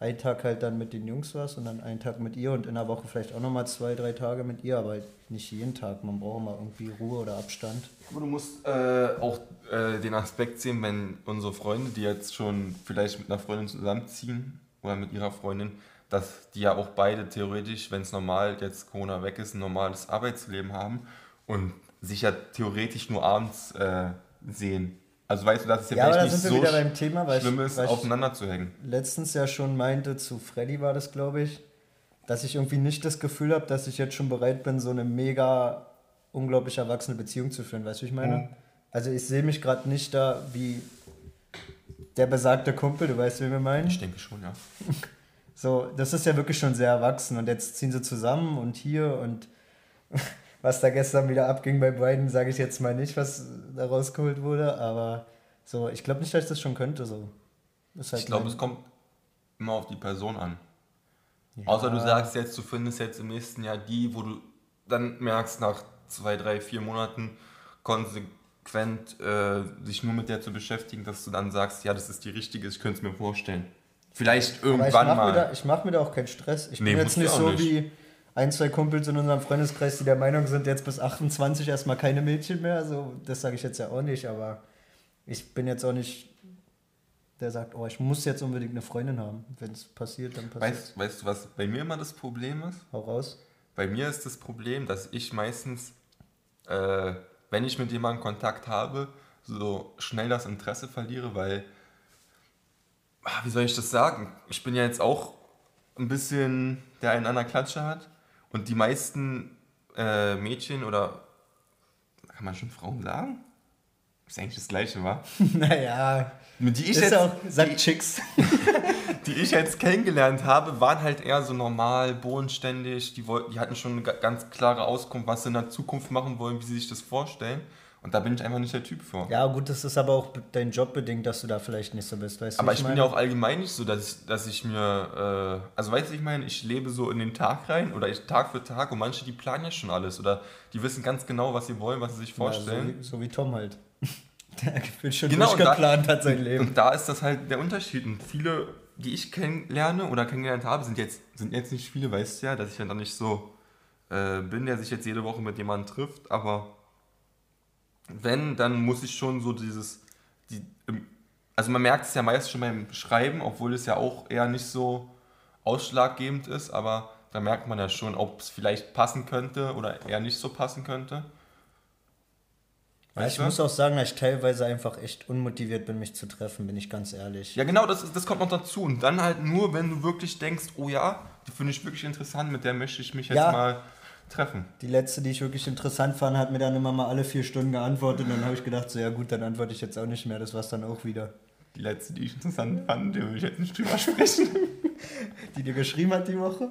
S2: ein Tag halt dann mit den Jungs was und dann einen Tag mit ihr und in der Woche vielleicht auch nochmal zwei, drei Tage mit ihr, aber halt nicht jeden Tag. Man braucht mal irgendwie Ruhe oder Abstand.
S1: Aber du musst äh, auch äh, den Aspekt sehen, wenn unsere Freunde, die jetzt schon vielleicht mit einer Freundin zusammenziehen oder mit ihrer Freundin, dass die ja auch beide theoretisch, wenn es normal jetzt Corona weg ist, ein normales Arbeitsleben haben und sich ja theoretisch nur abends äh, sehen. Also weißt du, dass es ja, ja vielleicht nicht so beim Thema, weil schlimm ist, aufeinander zu hängen.
S2: Letztens ja schon meinte, zu Freddy war das, glaube ich, dass ich irgendwie nicht das Gefühl habe, dass ich jetzt schon bereit bin, so eine mega unglaublich erwachsene Beziehung zu führen. Weißt du, wie ich meine? Mhm. Also ich sehe mich gerade nicht da wie der besagte Kumpel, du weißt, wie wir meinen?
S1: Ich denke schon, ja.
S2: So, das ist ja wirklich schon sehr erwachsen und jetzt ziehen sie zusammen und hier und was da gestern wieder abging bei beiden, sage ich jetzt mal nicht, was da rausgeholt wurde, aber so, ich glaube nicht, dass ich das schon könnte. So.
S1: Halt ich glaube, es kommt immer auf die Person an. Ja. Außer du sagst jetzt, du findest jetzt im nächsten Jahr die, wo du dann merkst, nach zwei, drei, vier Monaten konsequent äh, sich nur mit der zu beschäftigen, dass du dann sagst, ja, das ist die richtige, ich könnte es mir vorstellen. Vielleicht irgendwann
S2: ich mal. Da, ich mache mir da auch keinen Stress. Ich nee, bin jetzt nicht so nicht. wie ein, zwei Kumpels in unserem Freundeskreis, die der Meinung sind, jetzt bis 28 erstmal keine Mädchen mehr. Also, das sage ich jetzt ja auch nicht, aber ich bin jetzt auch nicht der sagt, oh, ich muss jetzt unbedingt eine Freundin haben. Wenn es passiert, dann passiert
S1: weißt, weißt du, was bei mir immer das Problem ist?
S2: Hau raus.
S1: Bei mir ist das Problem, dass ich meistens, äh, wenn ich mit jemandem Kontakt habe, so schnell das Interesse verliere, weil, ah, wie soll ich das sagen? Ich bin ja jetzt auch ein bisschen der einen an der Klatsche hat und die meisten äh, Mädchen oder kann man schon Frauen sagen? Ist eigentlich das Gleiche, wa?
S2: naja.
S1: Die ich ist jetzt, auch, sagt die, Chicks. die ich jetzt kennengelernt habe, waren halt eher so normal, bodenständig. Die, wollten, die hatten schon eine ganz klare Auskunft, was sie in der Zukunft machen wollen, wie sie sich das vorstellen. Und da bin ich einfach nicht der Typ für.
S2: Ja, gut, das ist aber auch dein Job bedingt, dass du da vielleicht nicht so bist. Weißt
S1: aber ich, ich bin ja auch allgemein nicht so, dass ich, dass ich mir, äh, also weißt du, ich meine, ich lebe so in den Tag rein oder ich Tag für Tag und manche, die planen ja schon alles oder die wissen ganz genau, was sie wollen, was sie sich vorstellen.
S2: Ja, so, wie, so, wie, Tom halt. Der wird schon genau, durchgeplant
S1: da, hat sein Leben. Und da ist das halt der Unterschied. Und viele, die ich kennenlerne oder kennengelernt habe, sind jetzt, sind jetzt nicht viele, weißt du ja, dass ich dann nicht so äh, bin, der sich jetzt jede Woche mit jemandem trifft, aber wenn, dann muss ich schon so dieses, die, also man merkt es ja meist schon beim Schreiben, obwohl es ja auch eher nicht so ausschlaggebend ist, aber da merkt man ja schon, ob es vielleicht passen könnte oder eher nicht so passen könnte.
S2: Weißt ich muss auch sagen, dass ich teilweise einfach echt unmotiviert bin, mich zu treffen, bin ich ganz ehrlich.
S1: Ja, genau, das, das kommt noch dazu. Und dann halt nur, wenn du wirklich denkst, oh ja, die finde ich wirklich interessant, mit der möchte ich mich jetzt ja. mal treffen.
S2: Die letzte, die ich wirklich interessant fand, hat mir dann immer mal alle vier Stunden geantwortet und dann habe ich gedacht, so ja gut, dann antworte ich jetzt auch nicht mehr, das war es dann auch wieder.
S1: Die letzte, die ich interessant fand, die will ich jetzt nicht drüber sprechen.
S2: die dir geschrieben hat die Woche?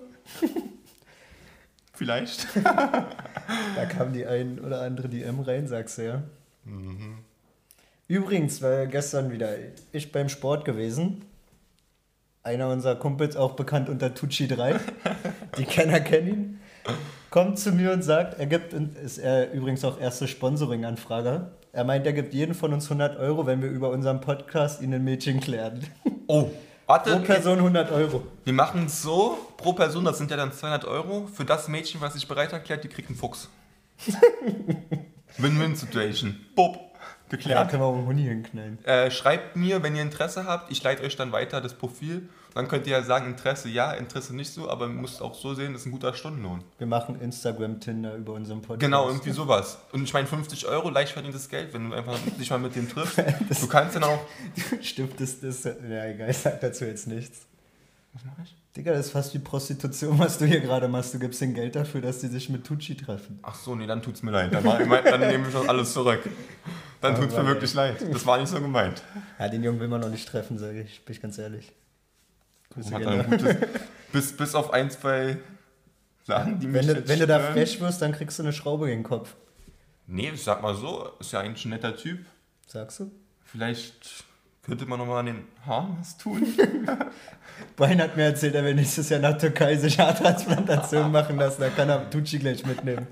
S1: Vielleicht.
S2: da kam die ein oder andere DM rein, sagst du ja. Mhm. Übrigens, weil gestern wieder ich beim Sport gewesen. Einer unserer Kumpels, auch bekannt unter Tucci 3. die Kenner kennen ihn kommt zu mir und sagt, er gibt, ist er übrigens auch erste Sponsoring-Anfrage. Er meint, er gibt jeden von uns 100 Euro, wenn wir über unseren Podcast ihn ein Mädchen klären.
S1: Oh, warte.
S2: Pro Person 100 Euro.
S1: Wir machen es so, pro Person, das sind ja dann 200 Euro. Für das Mädchen, was sich bereit erklärt, die kriegt einen Fuchs. Win-Win-Situation. Bob
S2: geklärt. Ja, können wir auch einen Huni hinknallen.
S1: Äh, schreibt mir, wenn ihr Interesse habt. Ich leite euch dann weiter das Profil. Dann könnt ihr ja sagen, Interesse ja, Interesse nicht so, aber ihr müsst auch so sehen, das ist ein guter Stundenlohn.
S2: Wir machen Instagram-Tinder über unseren
S1: Podcast. Genau, irgendwie sowas. Und ich meine, 50 Euro, leicht verdientes Geld, wenn du einfach dich mal mit dem triffst. du kannst dann auch...
S2: Stimmt, das ist... Ja, egal, ich sag dazu jetzt nichts.
S1: Was mache ich?
S2: Digga, das ist fast wie Prostitution, was du hier gerade machst. Du gibst ihnen Geld dafür, dass die sich mit Tucci treffen.
S1: Ach so, nee, dann tut's mir leid. Dann, dann nehme ich schon alles zurück. Dann tut es mir wirklich leid. Das war nicht so gemeint.
S2: Ja, den Jungen will man noch nicht treffen, sage ich. Bin ich ganz ehrlich.
S1: Grüße hat ein gutes, bis, bis auf ein, zwei
S2: Sachen, die mich Wenn, du, wenn du da frech wirst, dann kriegst du eine Schraube gegen den Kopf.
S1: Nee, ich sag mal so, ist ja eigentlich ein netter Typ.
S2: Sagst du?
S1: Vielleicht könnte man nochmal an den Haaren was tun.
S2: Brian hat mir erzählt, er will nächstes Jahr nach Türkei sich Haartransplantation machen lassen. Da kann er Tucci gleich mitnehmen.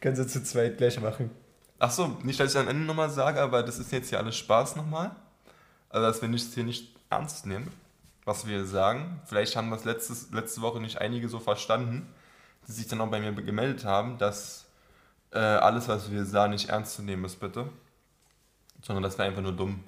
S2: Können sie zu zweit gleich machen.
S1: Achso, nicht, dass ich am Ende nochmal sage, aber das ist jetzt hier alles Spaß nochmal. Also, dass wir nicht hier nicht ernst nehmen, was wir sagen. Vielleicht haben das letztes, letzte Woche nicht einige so verstanden, die sich dann auch bei mir gemeldet haben, dass äh, alles, was wir sagen, nicht ernst zu nehmen ist, bitte. Sondern dass wir einfach nur dumm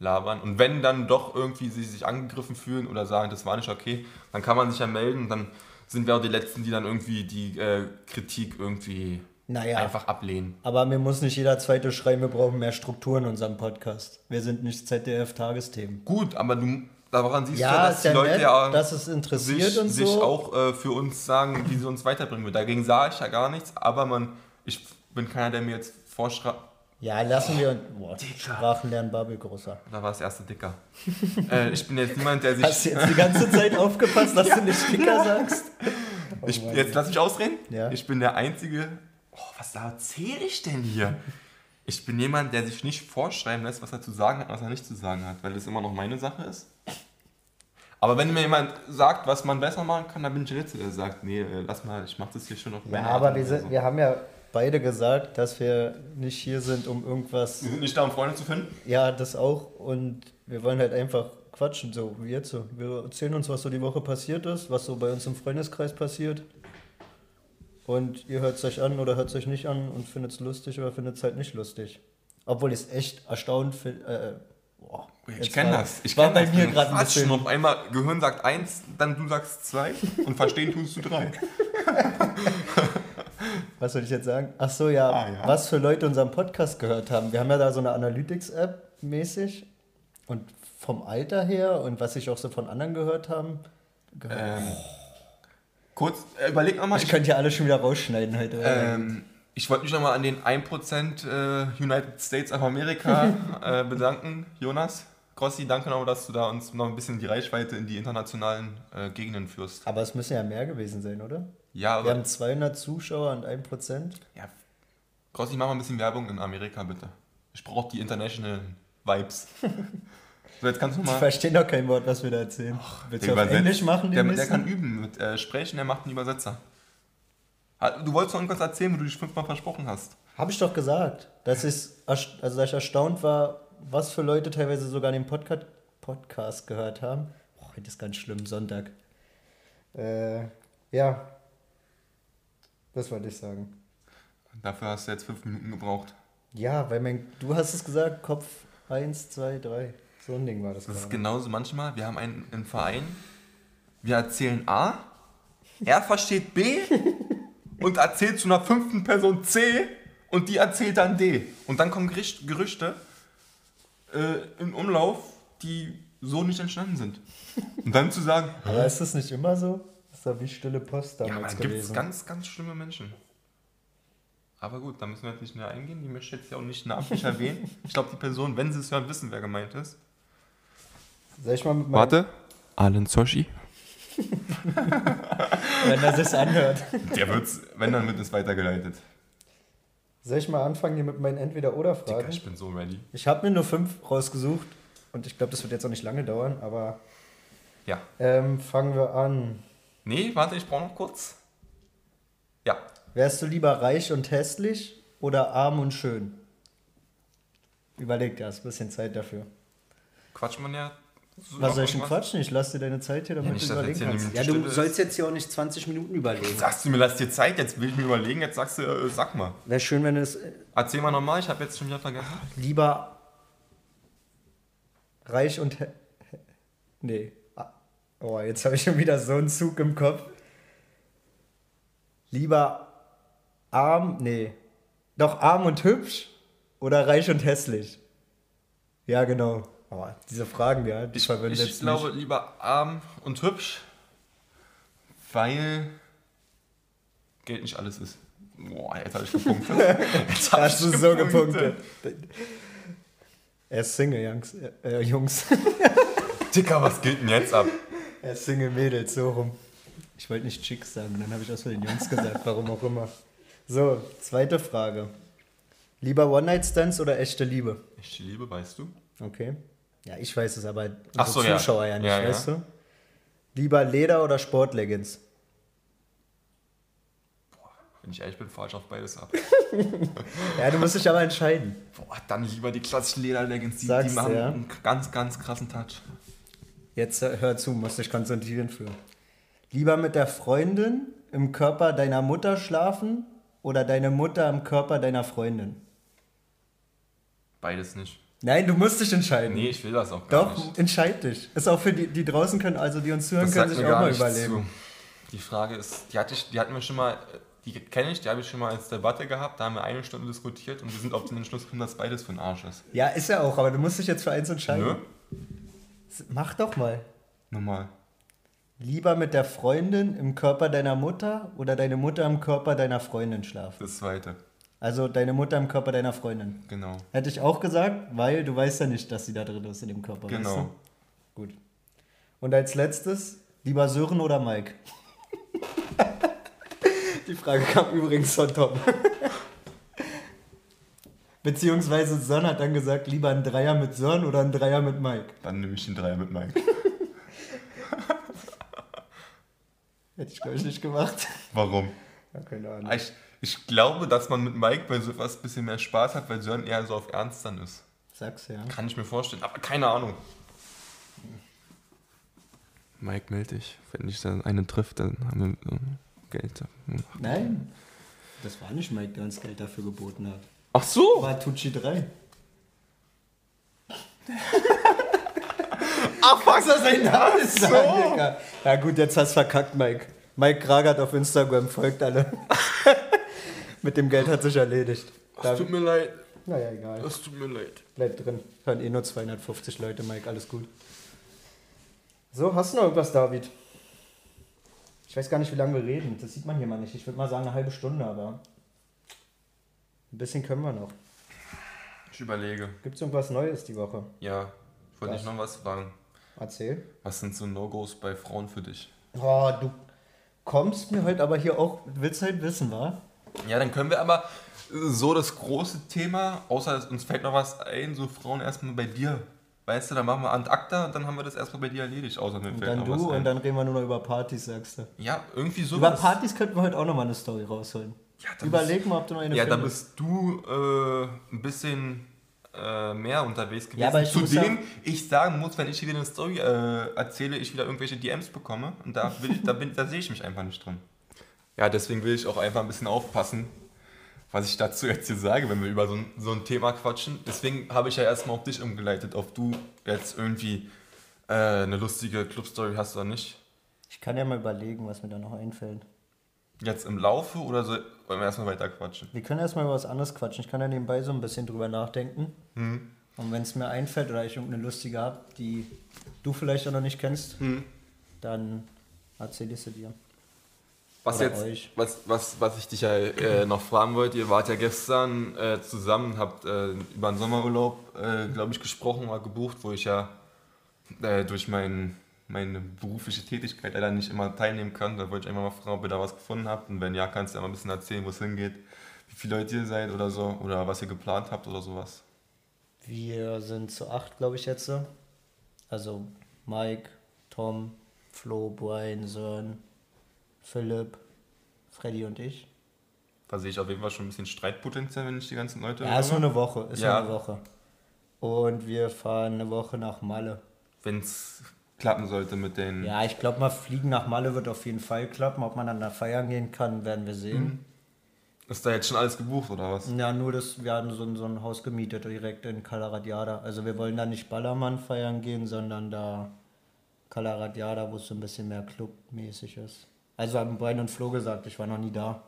S1: labern. Und wenn dann doch irgendwie sie sich angegriffen fühlen oder sagen, das war nicht okay, dann kann man sich ja melden und dann sind wir auch die Letzten, die dann irgendwie die äh, Kritik irgendwie
S2: Naja.
S1: einfach ablehnen.
S2: Aber mir muss nicht jeder zweite schreiben, wir brauchen mehr Struktur in unserem Podcast. Wir sind nicht ZDF-Tagesthemen.
S1: Gut, aber du, daran siehst du
S2: Ja,
S1: ja, dass die
S2: ja
S1: Leute
S2: nett,
S1: ja
S2: dass es interessiert
S1: sich,
S2: und
S1: sich
S2: so.
S1: auch äh, für uns sagen, wie sie uns weiterbringen wird. Dagegen sage ich ja gar nichts, aber man, ich bin keiner, der mir jetzt vorschreibt,
S2: Ja, lassen wir. Boah, Sprachenlernen Bubble großer.
S1: da war das erste Dicker. äh, ich bin jetzt niemand, der sich...
S2: Hast du jetzt die ganze Zeit aufgepasst, dass du nicht Dicker sagst?
S1: Ich,
S2: Mann.
S1: jetzt lass mich ausreden.
S2: Ja.
S1: Ich bin der Einzige. Oh, was erzähle ich denn hier? Ich bin jemand, der sich nicht vorschreiben lässt, was er zu sagen hat und was er nicht zu sagen hat, weil das immer noch meine Sache ist. Aber wenn mir jemand sagt, was man besser machen kann, dann bin ich der Letzte, der sagt, nee, äh, lass mal, ich mach das hier schon auf
S2: Ja,
S1: meine
S2: aber
S1: Art
S2: wir, sind,
S1: Weise.
S2: wir haben ja beide gesagt, dass wir nicht hier sind, um irgendwas.
S1: wir sind nicht da, um Freunde zu finden.
S2: Ja, das auch. Und wir wollen halt einfach quatschen, so wie jetzt. So. Wir erzählen uns, was so die Woche passiert ist, was so bei uns im Freundeskreis passiert. Und ihr hört es euch an oder hört es euch nicht an und findet es lustig oder findet es halt nicht lustig. Obwohl ich es echt erstaunt finde. Äh, boah,
S1: Ich kenne das. Ich
S2: war bei
S1: das.
S2: mir gerade ein bisschen.
S1: Auf einmal, Gehirn sagt eins, dann du sagst zwei und verstehen tust du drei.
S2: Was soll ich jetzt sagen? Ach so, ja,
S1: Ah, ja.
S2: was für Leute unseren Podcast gehört haben. Wir haben ja da so eine Analytics-App mäßig und vom Alter her und was ich auch so von anderen gehört haben. Gehört.
S1: Ähm, kurz, äh, überleg nochmal.
S2: ich könnte ja alles schon wieder rausschneiden heute.
S1: Ähm, ich wollte mich nochmal an den 1% äh, United States of America äh, bedanken, Jonas. Grossi, danke nochmal, dass du da uns noch ein bisschen die Reichweite in die internationalen äh, Gegenden führst.
S2: Aber es müssen ja mehr gewesen sein, oder?
S1: Ja,
S2: Wir
S1: aber
S2: haben 200 Zuschauer und 1%.
S1: ja, Grossi, mach mal ein bisschen Werbung in Amerika, bitte. Ich brauche die international Vibes. so, jetzt kannst du
S2: Ich
S1: mal...
S2: verstehe noch kein Wort, was wir da erzählen. Willst du auf. Englisch machen?
S1: Der, der kann üben mit äh, Sprechen, der macht einen Übersetzer. Du wolltest noch irgendwas erzählen, wo du dich fünfmal versprochen hast.
S2: Habe ich doch gesagt, dass ich, also dass ich erstaunt war, was für Leute teilweise sogar den Podca Podcast gehört haben. Boah, heute ist ganz schlimm, Sonntag. Äh, ja. Das wollte ich sagen.
S1: Dafür hast du jetzt fünf Minuten gebraucht.
S2: Ja, weil mein, du hast es gesagt, Kopf 1, 2, 3. So ein Ding war das,
S1: Das ist
S2: gerade.
S1: genauso manchmal. Wir haben einen, einen Verein, wir erzählen A, er versteht B und erzählt zu einer fünften Person C und die erzählt dann D. Und dann kommen Gericht, Gerüchte äh, im Umlauf, die so nicht entstanden sind. Und dann zu sagen,
S2: Aber ist das nicht immer so? Das ist doch wie stille Post
S1: ja, aber
S2: damals
S1: da gibt es ganz, ganz schlimme Menschen. Aber gut, da müssen wir jetzt nicht näher eingehen. Die möchte ich jetzt ja auch nicht namentlich erwähnen. Ich glaube, die Person, wenn sie es hören, wissen, wer gemeint ist.
S2: Soll ich mal mit meinem,
S1: Warte. Alan Soshi.
S2: wenn er sich anhört.
S1: Der wird's, wenn dann wird es weitergeleitet.
S2: Soll ich mal anfangen hier mit meinen
S1: Digga,
S2: Entweder-Oder-Fragen?
S1: ich bin so ready.
S2: Ich habe mir nur fünf rausgesucht und ich glaube, das wird jetzt auch nicht lange dauern, aber
S1: Ja.
S2: ähm, fangen wir an.
S1: Nee, warte, ich brauche noch kurz. Ja.
S2: Wärst du lieber reich und hässlich oder arm und schön? Überleg ein bisschen Zeit dafür.
S1: Quatscht man ja.
S2: Was soll ich denn quatschen? Ich lasse dir deine Zeit hier, damit
S1: nicht,
S2: du überlegen
S1: jetzt
S2: kannst.
S1: Minute
S2: Ja, du
S1: Stille
S2: sollst jetzt hier auch nicht 20 Minuten überlegen.
S1: Sagst du mir, lass dir Zeit, jetzt will ich mir überlegen, jetzt sagst du, äh, sag mal.
S2: Wäre schön, wenn es äh,
S1: Erzähl mal nochmal, ich habe jetzt schon wieder vergessen.
S2: lieber reich und... Nee. Ah, Oh, jetzt habe ich schon wieder so einen Zug im Kopf. Lieber arm... Nee. Doch arm und hübsch oder reich und hässlich? Ja, genau. Aber diese Fragen, ja, die
S1: Ich, ich glaube,
S2: mich.
S1: lieber arm und hübsch, weil Geld nicht alles ist. Boah, jetzt habe ich gepunktet. Jetzt hab
S2: Hast du
S1: ich
S2: so gepunktet. Er ist Single, Jungs. Äh, Jungs.
S1: Dicker, was geht denn jetzt ab?
S2: Er ist Single Mädels, so rum. Ich wollte nicht Chicks sagen, dann habe ich aus den Jungs gesagt, warum auch immer. So, zweite Frage. Lieber One-Night-Stands oder echte Liebe?
S1: Ich liebe, weißt du?
S2: Okay. Ja, ich weiß es, aber unsere
S1: so, ja.
S2: Zuschauer ja, nicht,
S1: Ja, ja.
S2: weißt du? Lieber Leder oder Sportleggings?
S1: Wenn ich ehrlich bin, fahre ich auf beides ab.
S2: Ja, du musst dich aber entscheiden.
S1: Boah, dann lieber die klassischen Lederleggings. Die, die
S2: Sagst ja?
S1: einen ganz, ganz krassen Touch.
S2: Jetzt hör zu, musst dich konzentrieren für. Lieber mit der Freundin im Körper deiner Mutter schlafen oder deine Mutter im Körper deiner Freundin?
S1: Beides nicht.
S2: Nein, du musst dich entscheiden.
S1: Nee, ich will das auch gar
S2: Doch,
S1: nicht.
S2: entscheid dich. Ist auch für die, die draußen können, also die uns zuhören,
S1: Das
S2: können sich
S1: mir
S2: auch mal überlegen.
S1: zu. Die Frage ist, die, hatte ich, die hatten wir schon mal, die kenne ich, die habe ich schon mal als Debatte gehabt, da haben wir eine Stunde diskutiert und wir sind auf den Entschluss gekommen, dass beides für den Arsch ist.
S2: Ja, ist ja auch, aber du musst dich jetzt für eins entscheiden.
S1: Nö?
S2: Mach doch mal.
S1: Normal.
S2: Lieber mit der Freundin im Körper deiner Mutter oder deine Mutter im Körper deiner Freundin schlafen?
S1: Das zweite.
S2: Also deine Mutter im Körper deiner Freundin.
S1: Genau.
S2: Hätte ich auch gesagt, weil du weißt ja nicht, dass sie da drin ist in dem Körper. Weißt
S1: Genau.
S2: du? Gut. Und als letztes, lieber Sören oder Mike? Die Frage kam übrigens von Tom. Beziehungsweise Sören hat dann gesagt, lieber ein Dreier mit Sören oder ein Dreier mit Mike.
S1: Dann nehme ich den Dreier mit Mike.
S2: Hätte ich, glaube ich, nicht gemacht.
S1: Warum?
S2: Ja, keine Ahnung.
S1: Ich, ich glaube, dass man mit Mike bei sowas ein bisschen mehr Spaß hat, weil Sören eher so auf Ernst dann ist.
S2: Sag's ja.
S1: Kann ich mir vorstellen, aber keine Ahnung. Mike, melde dich. Wenn ich dann eine trifft, dann haben wir Geld.
S2: Nein. Das war nicht Mike, der uns Geld dafür geboten hat.
S1: Ach so!
S2: War Tucci 3.
S1: Ach, was
S2: Das sein Name ist
S1: so.
S2: Ja gut, jetzt hast du verkackt, Mike. Mike Kragert auf Instagram, folgt alle. Mit dem Geld hat sich erledigt.
S1: Es tut mir leid.
S2: naja, egal.
S1: Es tut mir leid.
S2: Bleib drin. Hören eh nur 250 Leute, Mike, alles gut. So, hast du noch irgendwas, David? Ich weiß gar nicht, wie lange wir reden. Das sieht man hier mal nicht. Ich würde mal sagen, eine halbe Stunde, aber ein bisschen können wir noch.
S1: Ich überlege.
S2: Gibt es irgendwas Neues die Woche?
S1: Ja, ich wollte dich noch was fragen.
S2: Erzähl.
S1: Was sind so No-Gos bei Frauen für dich?
S2: Oh, du kommst mir heute aber hier auch, willst halt wissen, wa?
S1: Ja, dann können wir aber so das große Thema, außer uns fällt noch was ein, so Frauen erstmal bei dir. Weißt du, dann machen wir Ad acta und dann haben wir das erstmal bei dir erledigt, außer mir
S2: Und
S1: fällt
S2: dann
S1: noch
S2: du
S1: was ein.
S2: und dann reden wir nur noch über Partys, sagst du.
S1: ja, irgendwie so.
S2: Über Partys könnten wir heute auch nochmal eine Story rausholen.
S1: Ja, dann
S2: Überleg mal, ob du noch eine
S1: Ja, da
S2: findest.
S1: bist du äh, ein bisschen äh, mehr unterwegs gewesen.
S2: Ja, aber ich muss
S1: Zudem
S2: ja-
S1: ich sagen muss, wenn ich wieder eine Story äh, erzähle, ich wieder irgendwelche DMs bekomme und da, will ich, da, bin, da sehe ich mich einfach nicht drin. Ja, deswegen will ich auch einfach ein bisschen aufpassen, was ich dazu jetzt hier sage, wenn wir über so ein, so ein Thema quatschen. Deswegen habe ich ja erstmal auf dich umgeleitet, ob du jetzt irgendwie äh, eine lustige Clubstory hast oder nicht.
S2: Ich kann ja mal überlegen, was mir da noch einfällt.
S1: Jetzt im Laufe oder so, wollen wir erstmal weiter quatschen?
S2: Wir können erstmal über was anderes quatschen. Ich kann ja nebenbei so ein bisschen drüber nachdenken.
S1: Hm.
S2: Und wenn es mir einfällt oder ich irgendeine lustige habe, die du vielleicht auch noch nicht kennst,
S1: Hm.
S2: dann erzähl ich sie dir.
S1: Was
S2: Oder
S1: jetzt,
S2: euch.
S1: was, was, was ich dich ja äh, noch fragen wollte, ihr wart ja gestern äh, zusammen, habt äh, über den Sommerurlaub, äh, glaube ich, gesprochen oder gebucht, wo ich ja äh, durch mein, meine berufliche Tätigkeit leider nicht immer teilnehmen kann. Da wollte ich einfach mal fragen, ob ihr da was gefunden habt und wenn ja, kannst du ja mal ein bisschen erzählen, wo es hingeht, wie viele Leute ihr seid oder so oder was ihr geplant habt oder sowas.
S2: Wir sind zu acht, glaube ich, jetzt. Also Mike, Tom, Flo, Brian, Sören, Philipp, Freddy und ich.
S1: Da sehe ich auf jeden Fall schon ein bisschen Streitpotenzial, wenn ich die ganzen Leute
S2: Ja, ist nur eine Woche. Ist
S1: Ja.
S2: nur eine Woche. Und wir fahren eine Woche nach Malle.
S1: Wenn es klappen sollte mit den...
S2: Ja, ich glaube mal, Fliegen nach Malle wird auf jeden Fall klappen. Ob man dann da feiern gehen kann, werden wir sehen.
S1: Ist da jetzt schon alles gebucht oder was?
S2: Ja, nur das, wir haben so, ein- so ein Haus gemietet direkt in Calaradiada. Also wir wollen da nicht Ballermann feiern gehen, sondern da Calaradiada, wo es so ein bisschen mehr clubmäßig ist. Also haben Brian und Flo gesagt, ich war noch nie da.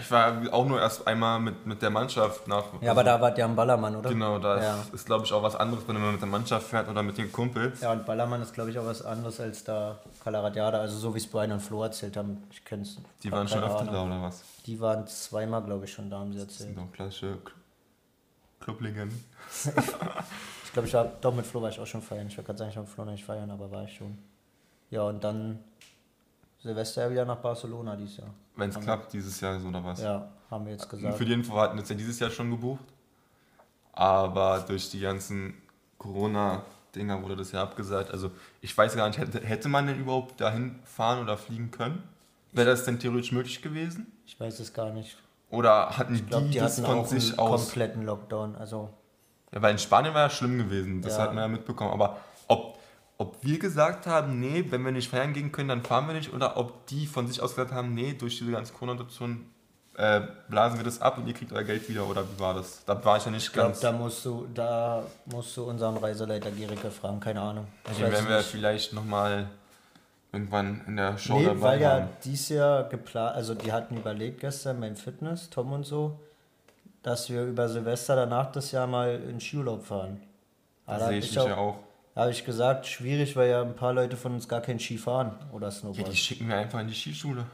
S1: Ich war auch nur erst einmal mit, mit der Mannschaft nach.
S2: Ja, aber da wart ihr am Ballermann, oder?
S1: Genau, da
S2: Ja.
S1: ist, ist glaube ich, auch was anderes, wenn man mit der Mannschaft fährt oder mit den Kumpels.
S2: Ja, und Ballermann ist, glaube ich, auch was anderes als da Calaradiada. Also so wie es Brian und Flo erzählt haben. Ich kenn's.
S1: Die
S2: hab
S1: waren schon öfter da oder was?
S2: Die waren zweimal, glaube ich, schon da, haben sie
S1: Das sind
S2: erzählt.
S1: doch klassische Clublingen.
S2: Ich glaube, ich war, doch mit Flo war ich auch schon feiern. Ich wollte gerade sagen, ich war mit Flo noch nicht feiern, aber war ich schon. Ja, und dann Silvester ja wieder nach Barcelona dieses Jahr.
S1: Wenn es klappt, dieses Jahr so oder was?
S2: Ja, haben wir jetzt
S1: Und
S2: gesagt.
S1: für die Info hatten wir es ja dieses Jahr schon gebucht. Aber durch die ganzen Corona-Dinger wurde das ja abgesagt. Also ich weiß gar nicht, hätte, hätte man denn überhaupt dahin fahren oder fliegen können? Wäre das denn theoretisch möglich gewesen?
S2: Ich weiß es gar nicht.
S1: Oder hatten
S2: Ich glaube,
S1: die,
S2: die
S1: das
S2: hatten
S1: von
S2: auch
S1: sich
S2: einen
S1: aus?
S2: kompletten Lockdown. Also
S1: Ja, weil in Spanien war ja schlimm gewesen, das
S2: Ja.
S1: hat man ja mitbekommen. Aber ob, ob wir gesagt haben, nee, wenn wir nicht feiern gehen können, dann fahren wir nicht, oder ob die von sich aus gesagt haben, nee, durch diese ganze Corona-Situation äh, blasen wir das ab und ihr kriegt euer Geld wieder, oder wie war das? Da war ich ja nicht
S2: ich glaube,
S1: ganz.
S2: da musst du, da musst du unseren Reiseleiter Gericke fragen, keine Ahnung. Ich
S1: Den werden wir
S2: nicht.
S1: vielleicht nochmal irgendwann in der Show
S2: Nee,
S1: dabei
S2: weil ja
S1: haben.
S2: dies Jahr geplant, also die hatten überlegt gestern beim Fitness, Tom und so, dass wir über Silvester danach das Jahr mal in Skiurlaub fahren.
S1: Da sehe ich mich ja auch.
S2: Habe ich gesagt, schwierig, weil ja ein paar Leute von uns gar kein Ski fahren oder
S1: Ja,
S2: Snowboard.
S1: die schicken wir einfach in die Skischule.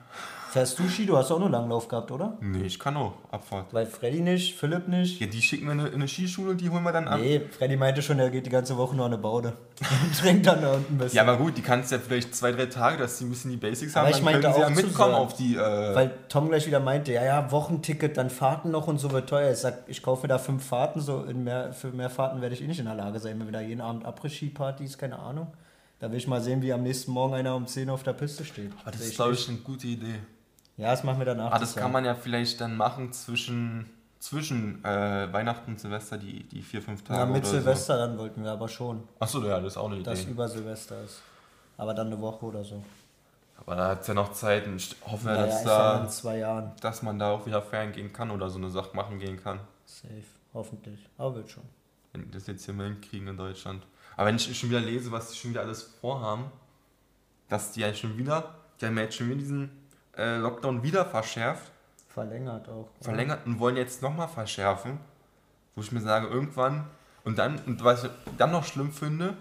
S2: Fährst du Ski? Du hast auch nur Langlauf gehabt, oder?
S1: Nee, ich kann auch Abfahrt.
S2: Weil Freddy nicht, Philipp nicht.
S1: Ja, die schicken wir in eine, in eine Skischule und die holen wir dann ab.
S2: Nee, Freddy meinte schon, er geht die ganze Woche nur an eine Baude. Und trinkt dann da unten ein bisschen.
S1: Ja, aber gut, die kannst ja vielleicht zwei, drei Tage, dass sie ein bisschen die Basics haben,
S2: Aber ich
S1: dann
S2: meinte
S1: können sie ja mitkommen auf die. Äh,
S2: Weil Tom gleich wieder meinte, ja, ja, Wochenticket, dann Fahrten noch und so wird teuer. Ich sag, ich kaufe mir da fünf Fahrten, so in mehr, für mehr Fahrten werde ich eh nicht in der Lage sein. Wenn wir da jeden Abend Après-Ski-Partys, keine Ahnung. Da will ich mal sehen, wie am nächsten Morgen einer um 10 auf der Piste steht.
S1: aber das
S2: Seh
S1: ist, glaube ich, eine gute Idee.
S2: Ja, das machen wir danach.
S1: Ah, das kann man ja vielleicht dann machen zwischen, zwischen äh, Weihnachten und Silvester, die, die vier, fünf Tage.
S2: Na, mit Silvester dann wollten wir aber schon,
S1: So. Achso, ja, das ist auch eine
S2: dass
S1: Idee.
S2: über Silvester ist. Aber dann eine Woche oder so.
S1: Aber da hat es ja noch Zeit und ich hoffe, ja,
S2: Naja,
S1: dass,
S2: ist ja in
S1: da,
S2: zwei Jahren.
S1: dass man da auch wieder feiern gehen kann oder so eine Sache machen gehen kann.
S2: Safe, hoffentlich. Aber wird schon.
S1: Wenn die das jetzt hier mal hinkriegen in Deutschland. Aber wenn ich schon wieder lese, was die schon wieder alles vorhaben, dass die ja schon wieder, die haben ja jetzt schon wieder diesen äh, Lockdown wieder verschärft,
S2: Verlängert auch.
S1: verlängert und wollen jetzt nochmal verschärfen, wo ich mir sage, irgendwann, und dann, und was ich dann noch schlimm finde,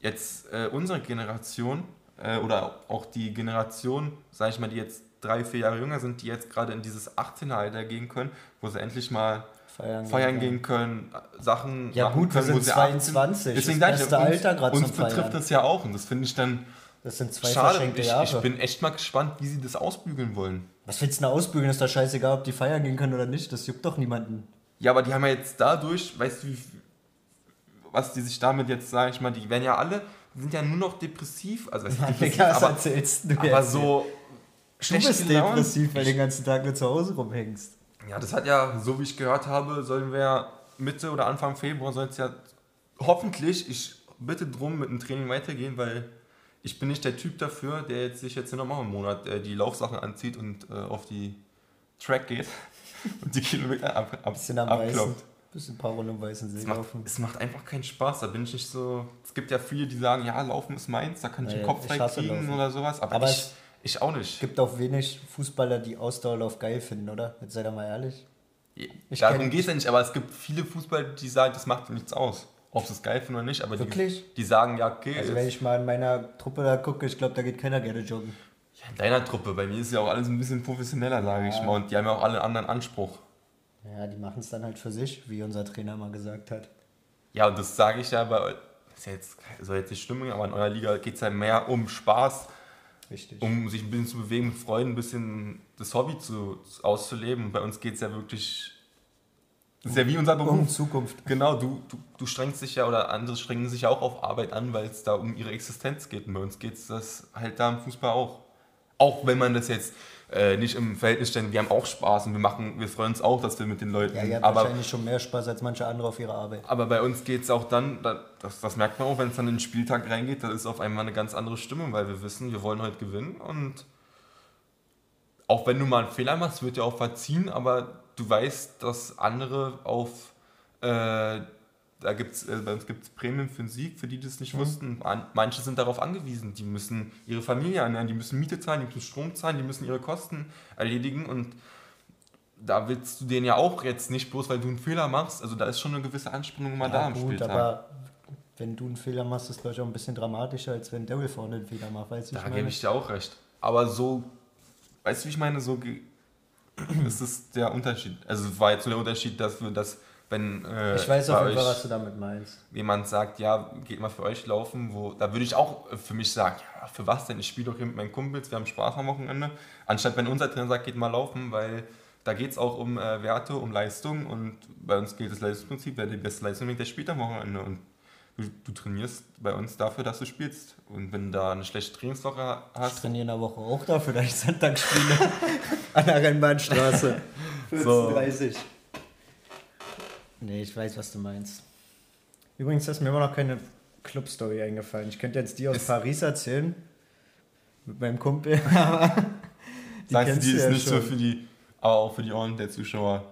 S1: jetzt äh, unsere Generation äh, oder auch die Generation, sag ich mal, die jetzt drei, vier Jahre jünger sind, die jetzt gerade in dieses 18er-Alter gehen können, wo sie endlich mal
S2: Feiern,
S1: feiern gehen können, Sachen
S2: Ja
S1: machen
S2: gut, wir
S1: können, wo
S2: sind
S1: sie 18
S2: 22.
S1: Deswegen
S2: das
S1: sage ich,
S2: beste
S1: uns,
S2: Alter gerade
S1: uns betrifft
S2: Feiern.
S1: das ja auch und das finde ich dann
S2: Das sind zwei
S1: schade.
S2: verschenkte
S1: Ich,
S2: Jahre.
S1: ich bin echt mal gespannt, wie sie das ausbügeln wollen.
S2: Was willst du denn ausbügeln? Ist doch scheißegal, ob die feiern gehen können oder nicht. Das juckt doch niemanden.
S1: Ja, aber die haben ja jetzt dadurch, weißt du, was die sich damit jetzt, sage ich mal, die werden ja alle, die sind ja nur noch depressiv, also was depressiv, aber,
S2: erzählst du
S1: aber
S2: jetzt?
S1: so
S2: du bist depressiv, weil du den ganzen Tag nur zu Hause rumhängst.
S1: Ja, das hat ja, so wie ich gehört habe, sollen wir Mitte oder Anfang Februar soll es ja hoffentlich, ich bitte drum, mit dem Training weitergehen, weil ich bin nicht der Typ dafür, der jetzt sich jetzt nur noch einen Monat äh, die Laufsachen anzieht und äh, auf die Track geht und die Kilometer ab, ab,
S2: Bisschen am Weißen.
S1: abklopft.
S2: Bisschen ein paar Runden um weißen See
S1: Es macht,
S2: laufen.
S1: es macht einfach keinen Spaß, da bin ich nicht so. Es gibt ja viele, die sagen, ja, Laufen ist meins, da kann ich den Kopf
S2: ich
S1: frei
S2: hasse
S1: kriegen
S2: Laufen.
S1: oder sowas, aber,
S2: Aber
S1: ich,
S2: es-
S1: ich auch
S2: Es
S1: nicht.
S2: gibt auch wenig Fußballer, die Ausdauerlauf geil finden, oder? Jetzt seid ihr mal ehrlich. ich
S1: Darum geht es ja nicht, aber es gibt viele Fußballer, die sagen, das macht nichts aus. Ob sie es geil finden oder nicht, aber die,
S2: Wirklich?
S1: die sagen, ja, okay,
S2: Also wenn ich mal in meiner Truppe da gucke, ich glaube, da geht keiner gerne joggen.
S1: ja, in deiner Truppe, bei mir ist ja auch alles ein bisschen professioneller, sage ich mal, und die haben ja auch alle einen anderen Anspruch.
S2: Ja, die machen es dann halt für sich, wie unser Trainer mal gesagt hat.
S1: Ja, und das sage ich ja bei ist ja jetzt, soll jetzt nicht stimmen, aber in eurer Liga geht es ja mehr um Spaß,
S2: Richtig.
S1: um sich ein bisschen zu bewegen, mit Freunden ein bisschen das Hobby zu, auszuleben. Bei uns geht es ja wirklich, das ist ja wie unser Beruf.
S2: um Zukunft.
S1: Genau, du, du, du strengst dich ja oder andere strengen sich ja auch auf Arbeit an, weil es da um ihre Existenz geht. Und bei uns geht es das halt da im Fußball auch. Auch wenn man das jetzt äh, nicht im Verhältnis stellt, wir haben auch Spaß und wir machen, wir freuen uns auch, dass wir mit den Leuten.
S2: Ja, ihr habt
S1: aber,
S2: wahrscheinlich schon mehr Spaß als manche andere auf ihrer Arbeit.
S1: aber bei uns geht es auch dann, da- das, das merkt man auch, wenn es dann in den Spieltag reingeht, da ist auf einmal eine ganz andere Stimmung, weil wir wissen, wir wollen heute gewinnen und auch wenn du mal einen Fehler machst, wird dir auch verziehen, aber du weißt, dass andere auf, äh, da gibt's, äh, bei uns gibt es Prämien für den Sieg, für die die das nicht wussten. An, manche sind darauf angewiesen, die müssen ihre Familie ernähren, die müssen Miete zahlen, die müssen Strom zahlen, die müssen ihre Kosten erledigen und da willst du denen ja auch jetzt nicht bloß, weil du einen Fehler machst, also da ist schon eine gewisse Anspannung immer da
S2: Ja,
S1: am
S2: gut,
S1: Spieltag.
S2: aber wenn du einen Fehler machst, ist glaube ich auch ein bisschen dramatischer, als wenn Daryl vorne einen Fehler macht. Weißt du,
S1: Da gebe ich dir auch recht. Aber so, weißt du, wie ich meine, so ge- ist der Unterschied. Also es war jetzt nur der Unterschied, dass wir das, wenn äh,
S2: Ich weiß auf jeden Fall, was du damit meinst.
S1: jemand sagt, ja, geht mal für euch laufen, wo, da würde ich auch für mich sagen, ja, für was denn? Ich spiele doch hier mit meinen Kumpels, wir haben Spaß am Wochenende. Anstatt wenn unser Trainer sagt, geht mal laufen, weil da geht es auch um äh, Werte, um Leistung und bei uns gilt das Leistungsprinzip, wer die beste Leistung bringt, der spielt am Wochenende und du, du trainierst bei uns dafür, dass du spielst. Und wenn du da eine schlechte Trainingswoche
S2: Ich
S1: hast,
S2: trainiere in der Woche auch dafür, dass ich Sonntag spiele. An der Rennbahnstraße. 14.30 Nee, ich weiß, was du meinst. Übrigens ist mir immer noch keine Club-Story eingefallen. Ich könnte jetzt die aus
S1: Ist-
S2: Paris erzählen. Mit meinem Kumpel. aber die
S1: Sagst du, die ist
S2: ja
S1: nicht so
S2: schon.
S1: für die, aber auch für die Ohren der Zuschauer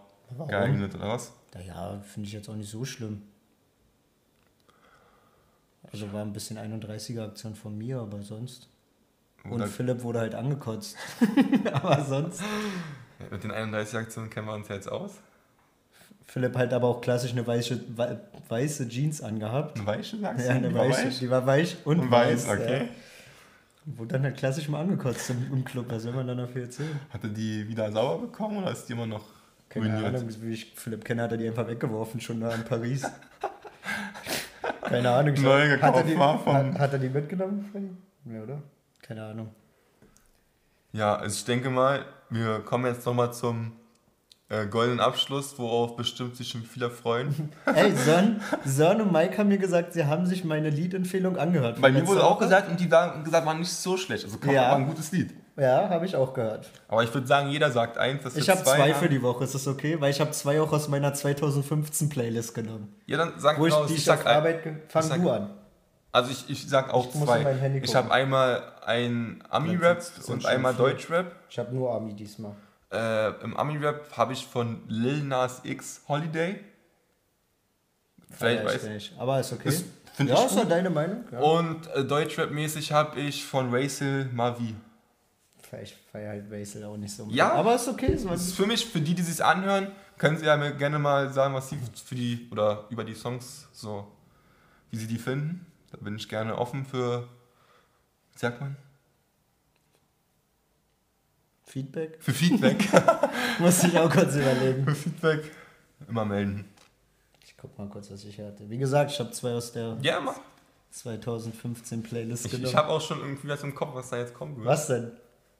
S1: geeignet, oder was?
S2: Naja, finde ich jetzt auch nicht so schlimm. Also war ein bisschen 31er Aktion von mir, aber sonst. Und
S1: Oder,
S2: Philipp wurde halt angekotzt. aber sonst.
S1: mit den 31 Aktionen kennen wir uns jetzt aus.
S2: Philipp halt aber auch klassisch eine weiße, wei- weiße Jeans angehabt.
S1: Eine weiche, sagst
S2: Ja, eine weiße,
S1: weich?
S2: die war weich und,
S1: Und weiß,
S2: weiß.
S1: okay.
S2: Ja. Wurde dann halt klassisch mal angekotzt im, im Club. Was soll man da noch viel erzählen?
S1: Hatte die wieder sauer bekommen oder ist die immer noch
S2: Keine
S1: ruiniert?
S2: Ahnung, wie ich Philipp kenne, hat er die einfach weggeworfen, schon da in Paris. Keine Ahnung.
S1: Neu
S2: glaub, hat, er
S1: gekauft
S2: die,
S1: war vom-
S2: hat, hat er die mitgenommen? Freddy? Ja, oder? Keine Ahnung.
S1: Ja, also ich denke mal, wir kommen jetzt nochmal zum äh, goldenen Abschluss, worauf bestimmt sich schon viele freuen.
S2: Ey, Son, Son und Mike haben mir gesagt, sie haben sich meine Liedempfehlung angehört.
S1: Bei mir wurde auch gesagt, und die waren gesagt, waren nicht so schlecht. Also komm,
S2: Ja.
S1: war ein gutes Lied.
S2: Ja, habe ich auch gehört.
S1: Aber ich würde sagen, jeder sagt eins. Dass
S2: Ich habe zwei
S1: haben.
S2: für die Woche, ist das okay? Weil ich habe zwei auch aus meiner 2015 Playlist genommen.
S1: Ja, dann sag
S2: Wo ich,
S1: raus,
S2: die
S1: ich
S2: ich
S1: sag
S2: Arbeit... Fang
S1: ich sag-
S2: du an.
S1: Also ich, ich sag auch
S2: Ich
S1: zwei. Ich habe einmal ein Ami-Rap und einmal. Deutsch-Rap.
S2: Ich habe nur Ami diesmal.
S1: Äh, Im Ami-Rap habe ich von Lil Nas X Holiday. Vielleicht
S2: Weiß
S1: weiß
S2: ich nicht. Aber ist okay.
S1: Ist-
S2: ja,
S1: ich
S2: ist ja deine Meinung. Ja.
S1: Und äh, Deutschrap-mäßig habe ich von Racel Mavi.
S2: Ich feiere halt Basil auch nicht so.
S1: Ja.
S2: Aber ist okay.
S1: Das ist für mich, für die, die sich anhören, können sie ja mir gerne mal sagen, was sie für die oder über die Songs so, wie sie die finden. Da bin ich gerne offen für, wie sagt man?
S2: Feedback?
S1: Für Feedback.
S2: Muss ich auch kurz überlegen.
S1: für Feedback immer melden.
S2: Ich guck mal kurz, was ich hatte. Wie gesagt, ich habe zwei aus der
S1: Ja, mach.
S2: 2015 Playlist
S1: Ich,
S2: genommen.
S1: ich habe auch schon irgendwie was im Kopf, was da jetzt kommen wird.
S2: was denn?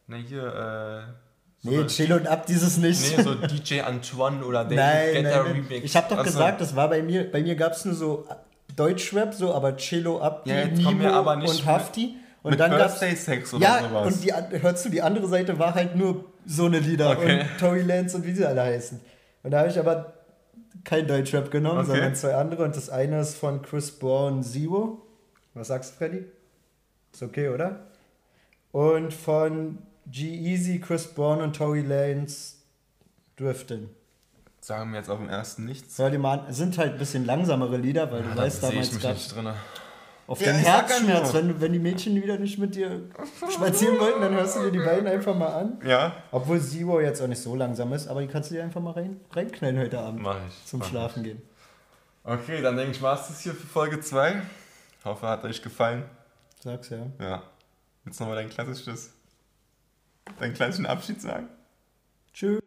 S1: Ne, hier, äh. so
S2: Nee, chill und ab dieses nicht.
S1: Nee, so DJ Antoine oder David
S2: nein,
S1: Guetta
S2: nein, nein.
S1: Remix.
S2: Ich habe doch
S1: Ach so.
S2: gesagt, das war bei mir. Bei mir gab es nur so Deutschrap, so, aber Cello, Abdi,
S1: Ja,
S2: Nimo
S1: aber nicht
S2: und Hafti. Und
S1: mit
S2: dann gab's
S1: Birthday Sex oder
S2: Ja,
S1: sowas.
S2: und die, hörst du, die andere Seite war halt nur so eine Lieder
S1: Okay.
S2: und Tory Lanez und wie sie alle heißen. Und da habe ich aber kein Deutschrap genommen,
S1: Okay.
S2: sondern zwei andere. Und das eine ist von Chris Brown Zero. Was sagst du, Freddy? Ist okay, oder? Und von G-Eazy, Chris Brown und Tory Lanez Drifting.
S1: Sagen wir jetzt auf dem ersten nichts.
S2: Hör dir mal an. Es sind halt ein bisschen langsamere Lieder, weil du
S1: Da
S2: weißt,
S1: sehe ich
S2: damals
S1: mich
S2: gab
S1: nicht drin.
S2: auf
S1: Ja, ja
S2: Herzschmerz, wenn, wenn die Mädchen wieder nicht mit dir spazieren wollten, dann hörst du dir die beiden einfach mal an.
S1: Ja?
S2: Obwohl Zero jetzt auch nicht so langsam ist, aber die kannst du dir einfach mal rein, reinknallen heute Abend
S1: Mach ich.
S2: zum
S1: mach
S2: Schlafen gehen.
S1: Ich. Okay, dann denke ich, war es das hier für Folge 2. Hoffe, hat euch gefallen.
S2: Sag's ja.
S1: Ja. Du nochmal dein klassisches, deinen klassischen Abschied sagen?
S2: Tschüss.